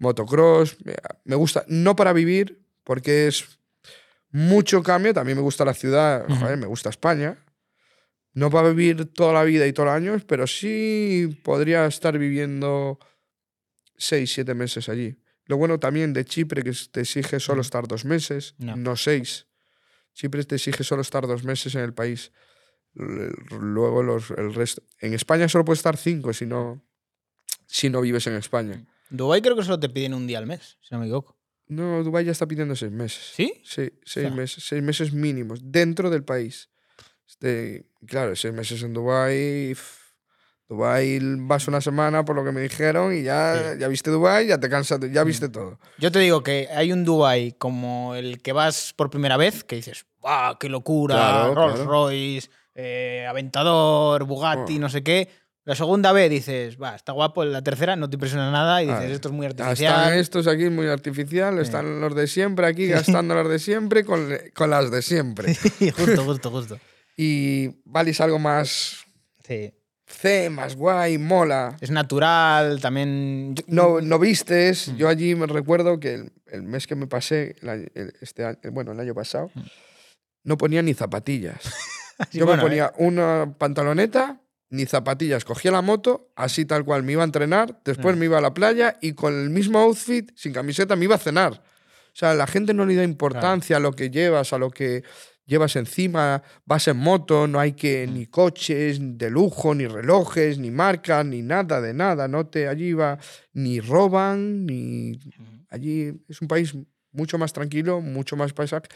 motocross. Me- Me gusta, no para vivir, porque es mucho cambio. También me gusta la ciudad, joder, me gusta España. No para vivir toda la vida y todos los años, pero sí podría estar viviendo seis, siete meses allí. Lo bueno también de Chipre, que te exige solo estar dos meses, No. no seis. Chipre te exige solo estar dos meses en el país. Luego los, el resto. En España solo puedes estar cinco si no, si no vives en España. Dubái creo que solo te piden un día al mes, si no me equivoco. No, Dubái ya está pidiendo seis meses. ¿Sí? Sí, seis meses, seis meses mínimos dentro del país. Este, claro, seis meses en Dubái. Dubái vas una semana por lo que me dijeron y ya, ya viste Dubái, ya te cansas, ya Mm. viste todo. Yo te digo que hay un Dubai como el que vas por primera vez, que dices, ¡guau, qué locura! Claro, Rolls claro. Royce, eh, Aventador, Bugatti, Oh. no sé qué. La segunda vez dices, va, está guapo. La tercera no te impresiona nada y dices, Ah, esto es muy Están artificial. estos aquí muy artificial, están los de siempre aquí gastando las de siempre con, con las de siempre. justo, justo, justo. Y Valis algo más Sí. C, más guay, mola. Es natural, también. No, no vistes. Mm. Yo allí me recuerdo que el, el mes que me pasé, el el- este bueno, el año pasado, no ponía ni zapatillas. Sí, Yo bueno, me ponía una pantaloneta, ni zapatillas. Cogía la moto, así tal cual, me iba a entrenar, después me iba a la playa y con el mismo outfit, sin camiseta, me iba a cenar. O sea, la gente no le da importancia a lo que llevas, a lo que llevas encima, vas en moto, no hay que ni coches de lujo, ni relojes, ni marcas, ni nada de nada, no te allí va ni roban, ni allí es un país mucho más tranquilo, mucho más paisaje,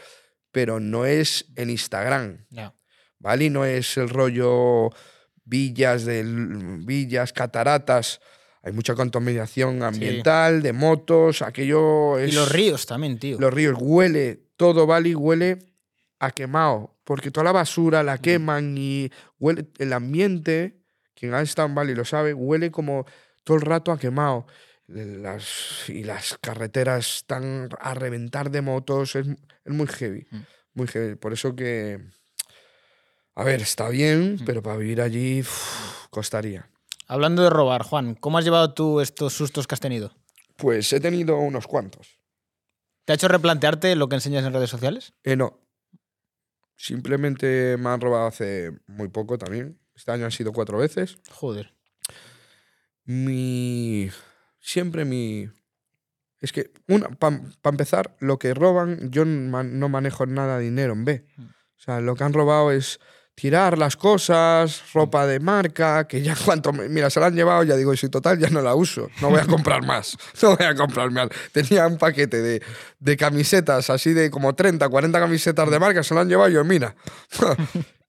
pero no es en Instagram. Ya. ¿vale? Y no es el rollo villas, del, villas, cataratas. Hay mucha contaminación ambiental, de motos, aquello es... Y los ríos también, tío. Los ríos, huele, todo Bali huele a quemado, porque toda la basura la queman y huele el ambiente, quien ha estado en Bali lo sabe, huele como todo el rato a quemado. Las, y las carreteras están a reventar de motos, es, es muy heavy, muy heavy. Por eso que, a ver, está bien, pero para vivir allí costaría. Hablando de robar, Juan, ¿cómo has llevado tú estos sustos que has tenido? Pues he tenido unos cuantos. ¿Te ha hecho replantearte lo que enseñas en redes sociales? Eh, no. Simplemente me han robado hace muy poco también. Este año han sido cuatro veces. Joder. Mi. Siempre mi. Es que, para empezar, lo que roban, yo no man- no manejo nada de dinero en B. O sea, lo que han robado es tirar las cosas, ropa de marca, que ya cuanto. me- Mira, se la han llevado, ya digo, y si total ya no la uso. No voy a comprar más. No voy a comprar más. Tenía un paquete de, de camisetas, así de como 30, 40 camisetas de marca, se la han llevado y yo, mira.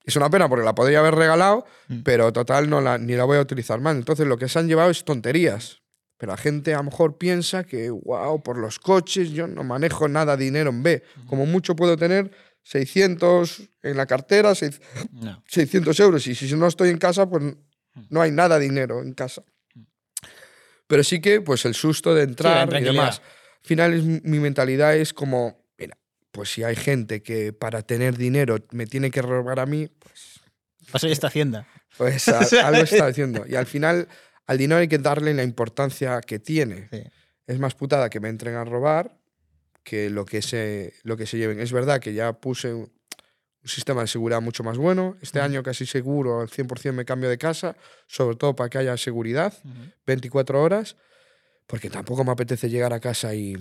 Es una pena porque la podría haber regalado, pero total no la, ni la voy a utilizar más. Entonces lo que se han llevado es tonterías. Pero la gente a lo mejor piensa que, wow, por los coches yo no manejo nada de dinero en B. Como mucho puedo tener 600 en la cartera, seis- No. 600 euros. Y si no estoy en casa, pues no hay nada de dinero en casa. Pero sí que, pues el susto de entrar y demás. Al final es- mi mentalidad es como, mira, pues si hay gente que para tener dinero me tiene que robar a mí, Paso ya esta hacienda. pues a- algo está haciendo. Y al final, al dinero hay que darle la importancia que tiene. Sí. Es más putada que me entren a robar que lo que se, lo que se lleven. Es verdad que ya puse un, un sistema de seguridad mucho más bueno. Este año casi seguro, al 100% me cambio de casa, sobre todo para que haya seguridad, 24 horas, porque tampoco me apetece llegar a casa y,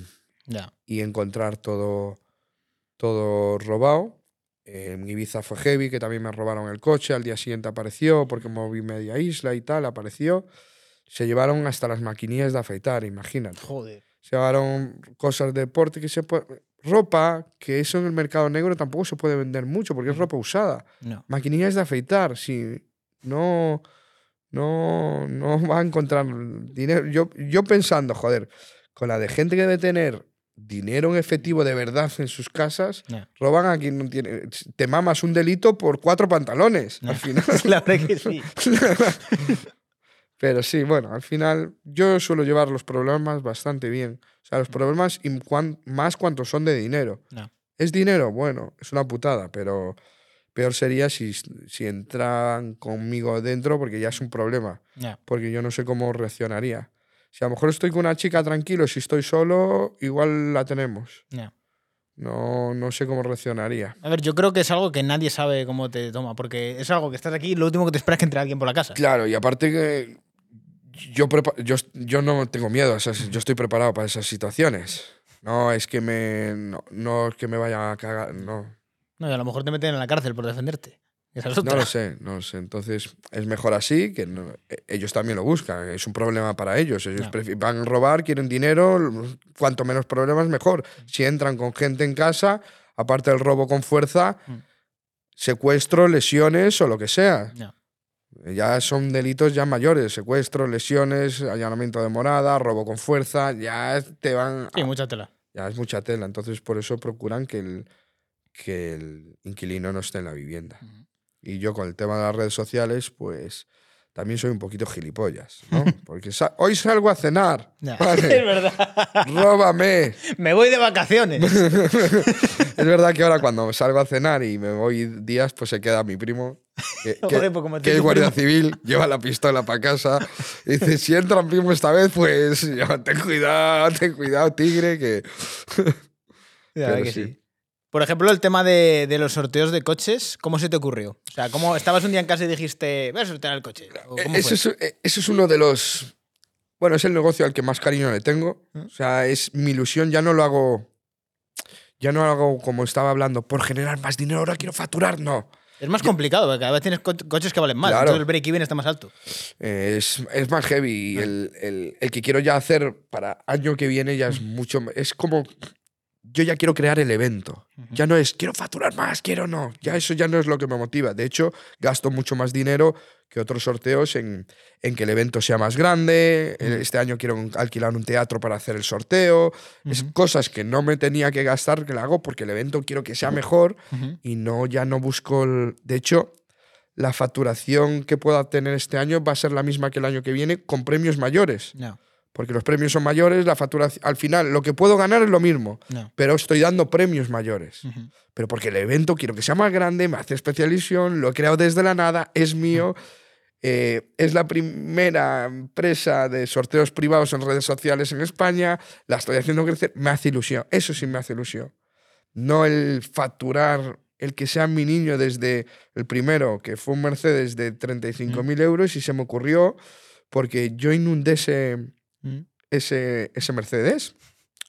Ya. y encontrar todo, todo robado. Eh, En Ibiza fue heavy, que también me robaron el coche, al día siguiente apareció, porque moví media isla y tal, apareció. Se llevaron hasta las maquinillas de afeitar, imagínate. Joder. Se llevaron cosas de deporte que se puede... Ropa, que eso en el mercado negro tampoco se puede vender mucho, porque es ropa usada. No. Maquinillas de afeitar, si no, no, no va a encontrar dinero. Yo, yo pensando, joder, con la de gente que debe tener dinero en efectivo de verdad en sus casas, roban a quien no tiene. Te mamas un delito por cuatro pantalones, al final. La verdad que sí. Pero sí, bueno, al final yo suelo llevar los problemas bastante bien. O sea, los problemas y cuan- más cuanto son de dinero. No. ¿Es dinero? Bueno, es una putada, pero peor sería si, si entran conmigo dentro porque ya es un problema. Ya. Porque yo no sé cómo reaccionaría. Si a lo mejor estoy con una chica tranquilo, si estoy solo, igual la tenemos. Ya. No, no sé cómo reaccionaría. A ver, yo creo que es algo que nadie sabe cómo te toma, porque es algo que estás aquí y lo último que te esperas es que entre alguien por la casa. Claro, y aparte que yo, yo, yo no tengo miedo, a esas- yo estoy preparado para esas situaciones. No es que me, no, no es que me vaya a cagar, no. No, y a lo mejor te meten en la cárcel por defenderte. Esa es otra. No lo sé, no lo sé. Entonces es mejor así, que no- e- ellos también lo buscan, es un problema para ellos. Ellos van a robar, quieren dinero, cuanto menos problemas mejor. Si entran con gente en casa, aparte del robo con fuerza, Mm. secuestro, lesiones o lo que sea. Ya son delitos ya mayores, secuestro, lesiones, allanamiento de morada, robo con fuerza, ya te van... Sí, a- mucha tela. ya es mucha tela, entonces por eso procuran que el, que el inquilino no esté en la vivienda. Y yo con el tema de las redes sociales, pues también soy un poquito gilipollas, ¿no? Porque sa- hoy salgo a cenar. Vale, Es verdad. róbame. Me voy de vacaciones. Es verdad que ahora cuando salgo a cenar y me voy días, pues se queda mi primo. Que, que- Joder, pues que tiene es guardia primo. civil, lleva la pistola para casa. Y dice, si entra mi primo esta vez, pues ten cuidado, ten cuidado, tigre, que... Que sí. sí. Por ejemplo, el tema de, de los sorteos de coches, ¿cómo se te ocurrió? O sea, ¿cómo estabas un día en casa y dijiste, voy a sortear el coche? Es, eh, eso es uno de los... Bueno, es el negocio al que más cariño le tengo. ¿Mm? O sea, es mi ilusión, ya no lo hago... Ya no lo hago como estaba hablando, por generar más dinero, ahora quiero facturar, no. Es más complicado, porque cada vez tienes co- coches que valen más. Claro. Entonces el break-even está más alto. Eh, es, es más heavy. El, el- el que quiero ya hacer para año que viene ya es mucho. Es como. Yo ya quiero crear el evento. Ya no es quiero facturar más, quiero no. Ya eso ya no es lo que me motiva. De hecho, gasto mucho más dinero que otros sorteos en, en que el evento sea más grande. Eh, Este año quiero alquilar un teatro para hacer el sorteo. Es cosas que no me tenía que gastar que la hago porque el evento quiero que sea mejor y no ya no busco. el- De hecho, la facturación que pueda obtener este año va a ser la misma que el año que viene con premios mayores. No, Porque los premios son mayores, la facturación. Al final, lo que puedo ganar es lo mismo, no. pero estoy dando premios mayores. Pero porque el evento quiero que sea más grande, me hace especial ilusión, lo he creado desde la nada, es mío. eh, es la primera empresa de sorteos privados en redes sociales en España. La estoy haciendo crecer. Me hace ilusión. Eso sí me hace ilusión. No el facturar, el que sea mi niño desde el primero, que fue un Mercedes de 35.000 euros y se me ocurrió porque yo inundé ese, Mm. ese, ese Mercedes,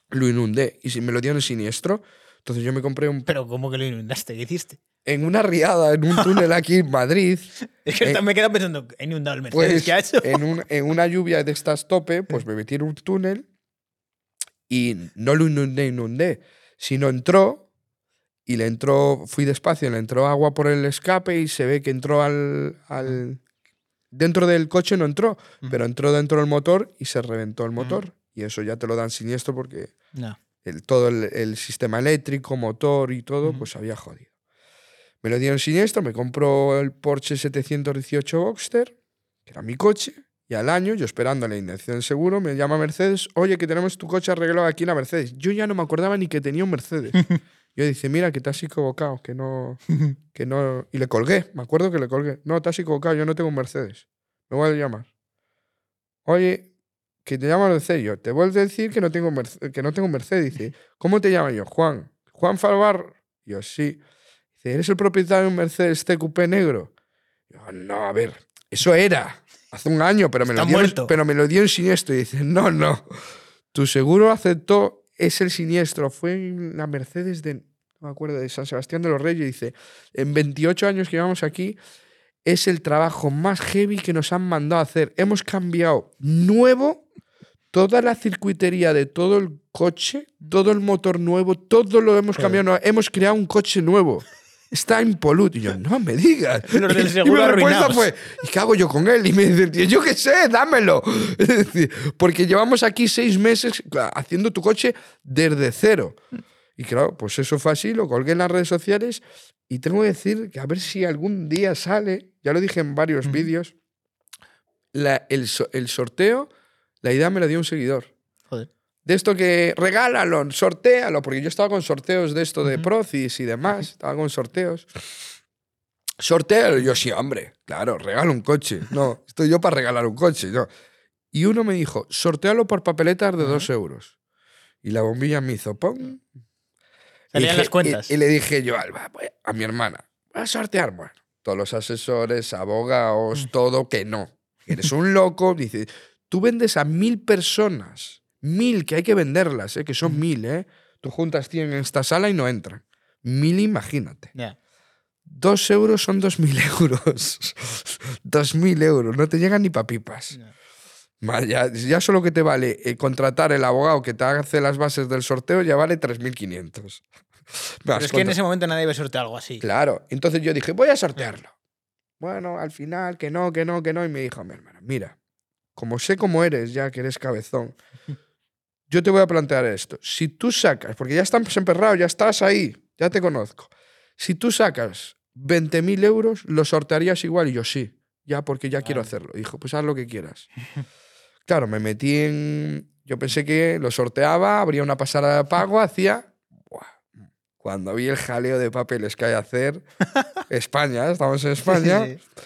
lo inundé y si me lo dieron siniestro. Entonces yo me compré un, Pero ¿cómo que lo inundaste? ¿Qué hiciste? en una riada, en un túnel aquí en Madrid, Es que Eh, me he quedado pensando, he inundado el Mercedes. pues ¿Qué ha hecho? en, un- en una lluvia de estas tope, pues me metí en un túnel y no lo inundé, inundé, sino entró y le entró, fui despacio, le entró agua por el escape y se ve que entró al... al dentro del coche no entró, pero entró dentro del motor y se reventó el motor. Y eso ya te lo dan siniestro porque No. el, todo el, el sistema eléctrico, motor y todo, pues había jodido. Me lo dieron siniestro, me compró el Porsche 718 Boxster, que era mi coche, y al año, yo esperando la indemnización del seguro, me llama Mercedes, oye, que tenemos tu coche arreglado aquí en la Mercedes. Yo ya no me acordaba ni que tenía un Mercedes. Yo dice, mira, que te has equivocado, que no, que no... Y le colgué, me acuerdo que le colgué. No, te has equivocado, yo no tengo un Mercedes. Me voy a llamar. Oye, que te llama Mercedes. Yo, te vuelvo a decir que no tengo, Merce- que no tengo un Mercedes. Dice, ¿cómo te llaman yo? Juan. ¿Juan Falvar? Yo, sí. Dice, ¿eres el propietario de un Mercedes TQP negro? Yo, no, a ver, eso era hace un año, pero me, lo dio, muerto. pero me lo dio en siniestro. Y dice, no, no. Tu seguro aceptó, es el siniestro. Fue en la Mercedes de, no me acuerdo, de San Sebastián de los Reyes. Dice, en 28 años que llevamos aquí, es el trabajo más heavy que nos han mandado a hacer. Hemos cambiado nuevo toda la circuitería de todo el coche, todo el motor nuevo, todo lo hemos cambiado. Hemos creado un coche nuevo. Está impoluto. Y yo, no me digas. Los del y mi respuesta arruinados. fue, ¿y qué hago yo con él? Y me dice, "Tío, yo qué sé, dámelo. Es decir, porque llevamos aquí seis meses haciendo tu coche desde cero. Y claro, pues eso fue así, lo colgué en las redes sociales y tengo que decir que a ver si algún día sale, ya lo dije en varios vídeos, la- el, el sorteo, la idea me la dio un seguidor. Joder. De esto que regálalo, sortealo, porque yo estaba con sorteos de esto de Procis y demás, estaba con sorteos. Sortealo, yo sí, hombre, claro, regalo un coche. No, estoy yo para regalar un coche. No. Y uno me dijo, sortealo por papeletas de dos euros. Y la bombilla me hizo, ¡pum! Salían dije- las cuentas. Y, y le dije yo, Alba, a mi hermana, voy a sortear. Bueno, todos los asesores, abogados, todo, que no. Eres un loco. Dice, tú vendes a mil personas. Mil, que hay que venderlas, ¿eh? que son mil. ¿eh? Tú juntas 100 en esta sala y no entran. Mil, imagínate. Dos euros son dos mil euros. dos mil euros. No te llegan ni papipas. Ma, Ya, ya solo que te vale eh, contratar el abogado que te hace las bases del sorteo ya vale 3.500. Pero es que en ese momento nadie debe sortear algo así. Claro. Entonces yo dije, voy a sortearlo. Bueno, al final, que no, que no, que no. Y me dijo mi hermana, mira, como sé cómo eres ya, que eres cabezón, yo te voy a plantear esto. Si tú sacas, porque ya estás emperrado, ya estás ahí, ya te conozco. Si tú sacas 20.000 euros, lo sortearías igual. Y yo sí. ya porque ya quiero hacerlo. Dijo, pues haz lo que quieras. claro, me metí en... Yo pensé que lo sorteaba, abría una pasada de pago, hacía... Buah. Cuando vi el jaleo de papeles que hay que hacer, España, estamos en España, Sí, sí.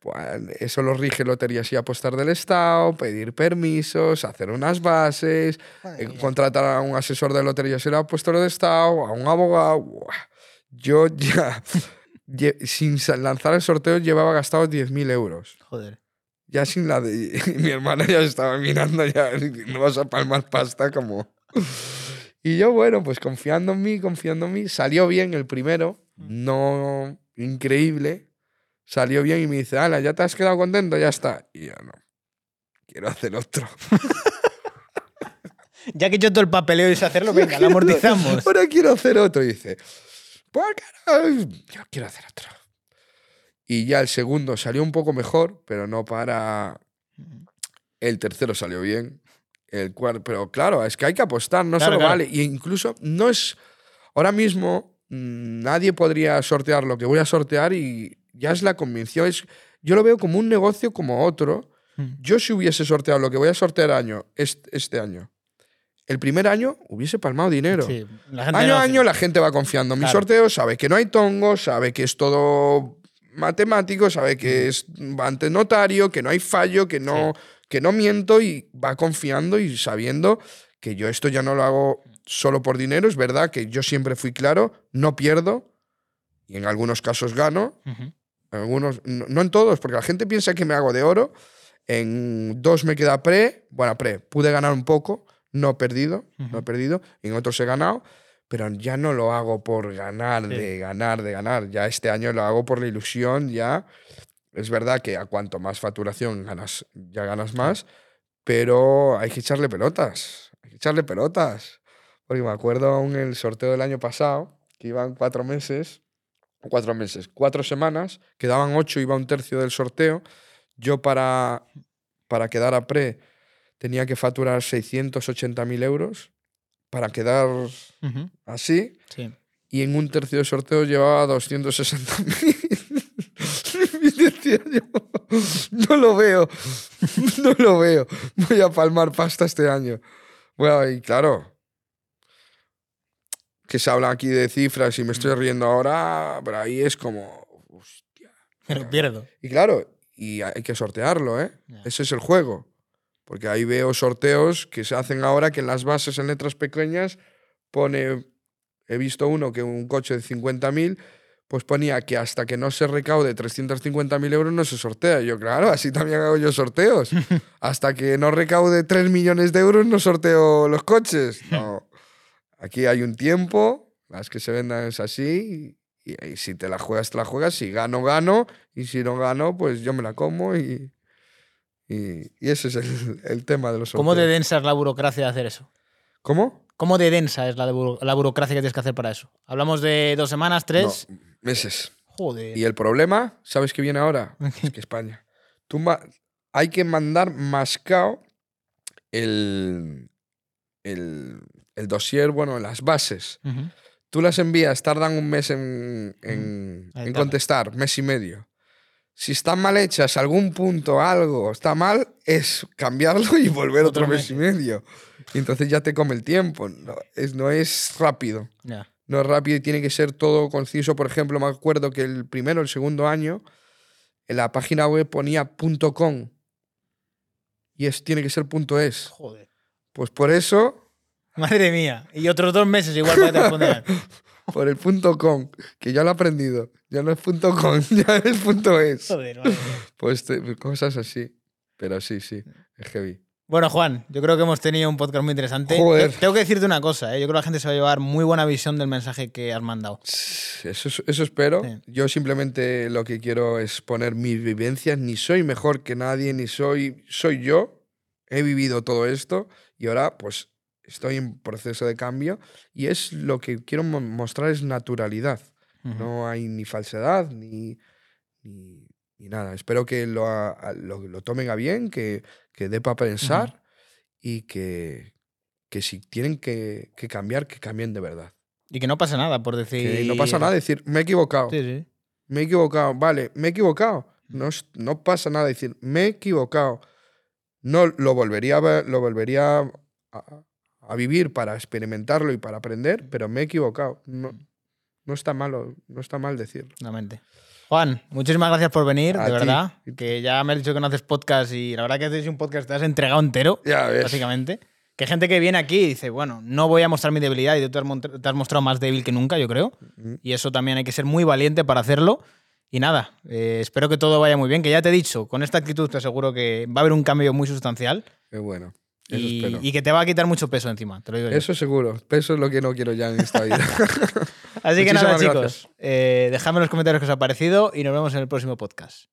Pues, eso lo rige Loterías y Apostar del Estado, pedir permisos, hacer unas bases, eh, contratar a un asesor de Loterías y Apostar del Estado, a un abogado. Yo ya, sin lanzar el sorteo, llevaba gastado 10.000 euros. Joder. Ya sin la de... Mi hermana ya estaba mirando, ya no vas a palmar pasta como... Y yo, bueno, pues confiando en mí, confiando en mí, salió bien el primero, no increíble, salió bien y me dice, Ala, ¿ya te has quedado contento? Ya está. Y yo, no, quiero hacer otro. Ya que hecho todo el papeleo y sé hacerlo, venga, lo amortizamos. Ahora quiero hacer otro. Y dice, pues claro, yo quiero hacer otro. Y ya el segundo salió un poco mejor, pero no para... El tercero salió bien. El cuarto, pero claro, es que hay que apostar, no Claro, solo claro. vale. Y incluso no es... Ahora mismo mm, nadie podría sortear lo que voy a sortear y ya es la convicción. Es, yo lo veo como un negocio como otro. Mm. Yo si hubiese sorteado lo que voy a sortear año, este, este año, el primer año hubiese palmado dinero. Sí, Año a año la gente va confiando mi Claro. sorteo, sabe que no hay tongo, sabe que es todo matemático, sabe Mm. que es va ante notario, que no hay fallo, que no, que no miento y va confiando y sabiendo que yo esto ya no lo hago solo por dinero. Es verdad que yo siempre fui claro, no pierdo y en algunos casos gano, Ujú. en algunos, no, no en todos, porque la gente piensa que me hago de oro. En dos me queda pre, bueno, pre, pude ganar un poco, no he perdido, no he perdido, en otros he ganado, pero ya no lo hago por ganar, Sí. de ganar, de ganar. Ya este año lo hago por la ilusión, ya. Es verdad que a cuanto más facturación ganas, ya ganas más, pero hay que echarle pelotas, hay que echarle pelotas. Porque me acuerdo aún el sorteo del año pasado, que iban cuatro meses, cuatro meses, cuatro semanas, quedaban ocho, iba un tercio del sorteo. Yo para, para quedar a pre tenía que facturar 680.000 euros para quedar así Sí. y en un tercio de sorteo llevaba 260.000. Y decía yo, no lo veo, no lo veo. Voy a palmar pasta este año. Bueno, y claro, que se habla aquí de cifras y me estoy riendo ahora, pero ahí es como, hostia. Pero pierdo. Y claro, y hay que sortearlo, ¿eh? Ya. Ese es el juego. Porque ahí veo sorteos que se hacen ahora que en las bases en letras pequeñas pone, he visto uno que un coche de 50.000, pues ponía que hasta que no se recaude 350.000 euros no se sortea. Yo, claro, así también hago yo sorteos. hasta que no recaude 3 millones de euros no sorteo los coches. No. Aquí hay un tiempo, las que se vendan es así, y, y si te la juegas, te la juegas. Si gano, gano, y si no gano, pues yo me la como y, y, y ese es el, el tema de los sorteos. ¿Cómo de densa es la burocracia de hacer eso? ¿Cómo? ¿Cómo de densa es la, de buro- la burocracia que tienes que hacer para eso? ¿Hablamos de dos semanas, tres? No, meses. Joder. Y el problema, ¿sabes qué viene ahora? es que España. Tú hay que mandar mascao el, el, el dossier, bueno, las bases. Tú las envías, tardan un mes en, contestar, mes y medio. Si están mal hechas, algún punto, algo está mal, es cambiarlo y volver otro, Otro mes y medio. Y entonces ya te come el tiempo. No es, no es rápido. No es rápido y tiene que ser todo conciso. Por ejemplo, me acuerdo que el primero, el segundo año, en la página web ponía punto .com y es, tiene que ser punto .es. Joder. Pues por eso, Madre mía. Y otros dos meses igual para que te respondan. por el punto .com, que ya lo he aprendido. Ya no es punto .com, ya es punto .es. Joder, madre mía. Pues te- cosas así. Pero sí, sí, es heavy. Bueno, Juan, yo creo que hemos tenido un podcast muy interesante. Joder. Te- Tengo que decirte una cosa, ¿eh? yo creo que la gente se va a llevar muy buena visión del mensaje que has mandado. Eso, es- eso espero. Sí. Yo simplemente lo que quiero es poner mis vivencias. Ni soy mejor que nadie, ni soy. Soy yo. He vivido todo esto y ahora, pues, estoy en proceso de cambio. Y es lo que quiero mo- mostrar es naturalidad. No hay ni falsedad ni, ni, ni nada. Espero que lo, a- lo, lo tomen a bien, que, que dé para pensar y que, que si tienen que, que cambiar, que cambien de verdad. Y que no pasa nada por decir. Que no pasa nada decir, me he equivocado. Sí, sí. Me he equivocado, vale, me he equivocado. No, no pasa nada decir, me he equivocado. No lo volvería a, ver- lo volvería a, a vivir para experimentarlo y para aprender, pero me he equivocado. No, no está malo, no está mal decirlo. Realmente. Juan, muchísimas gracias por venir, A de ti. verdad. Que ya me has dicho que no haces podcast y la verdad que haces un podcast te has entregado entero, Ya ves. básicamente. Que gente que viene aquí y dice, bueno, no voy a mostrar mi debilidad y tú te has, mont- te has mostrado más débil que nunca, yo creo. Mm. Y eso también hay que ser muy valiente para hacerlo. Y nada, eh, espero que todo vaya muy bien, que ya te he dicho, con esta actitud te aseguro que va a haber un cambio muy sustancial Qué bueno. Y, que te va a quitar mucho peso encima, te lo digo yo. Eso seguro. Peso es lo que no quiero ya en esta vida. Así que nada, chicos, eh, dejadme en los comentarios qué os ha parecido y nos vemos en el próximo podcast.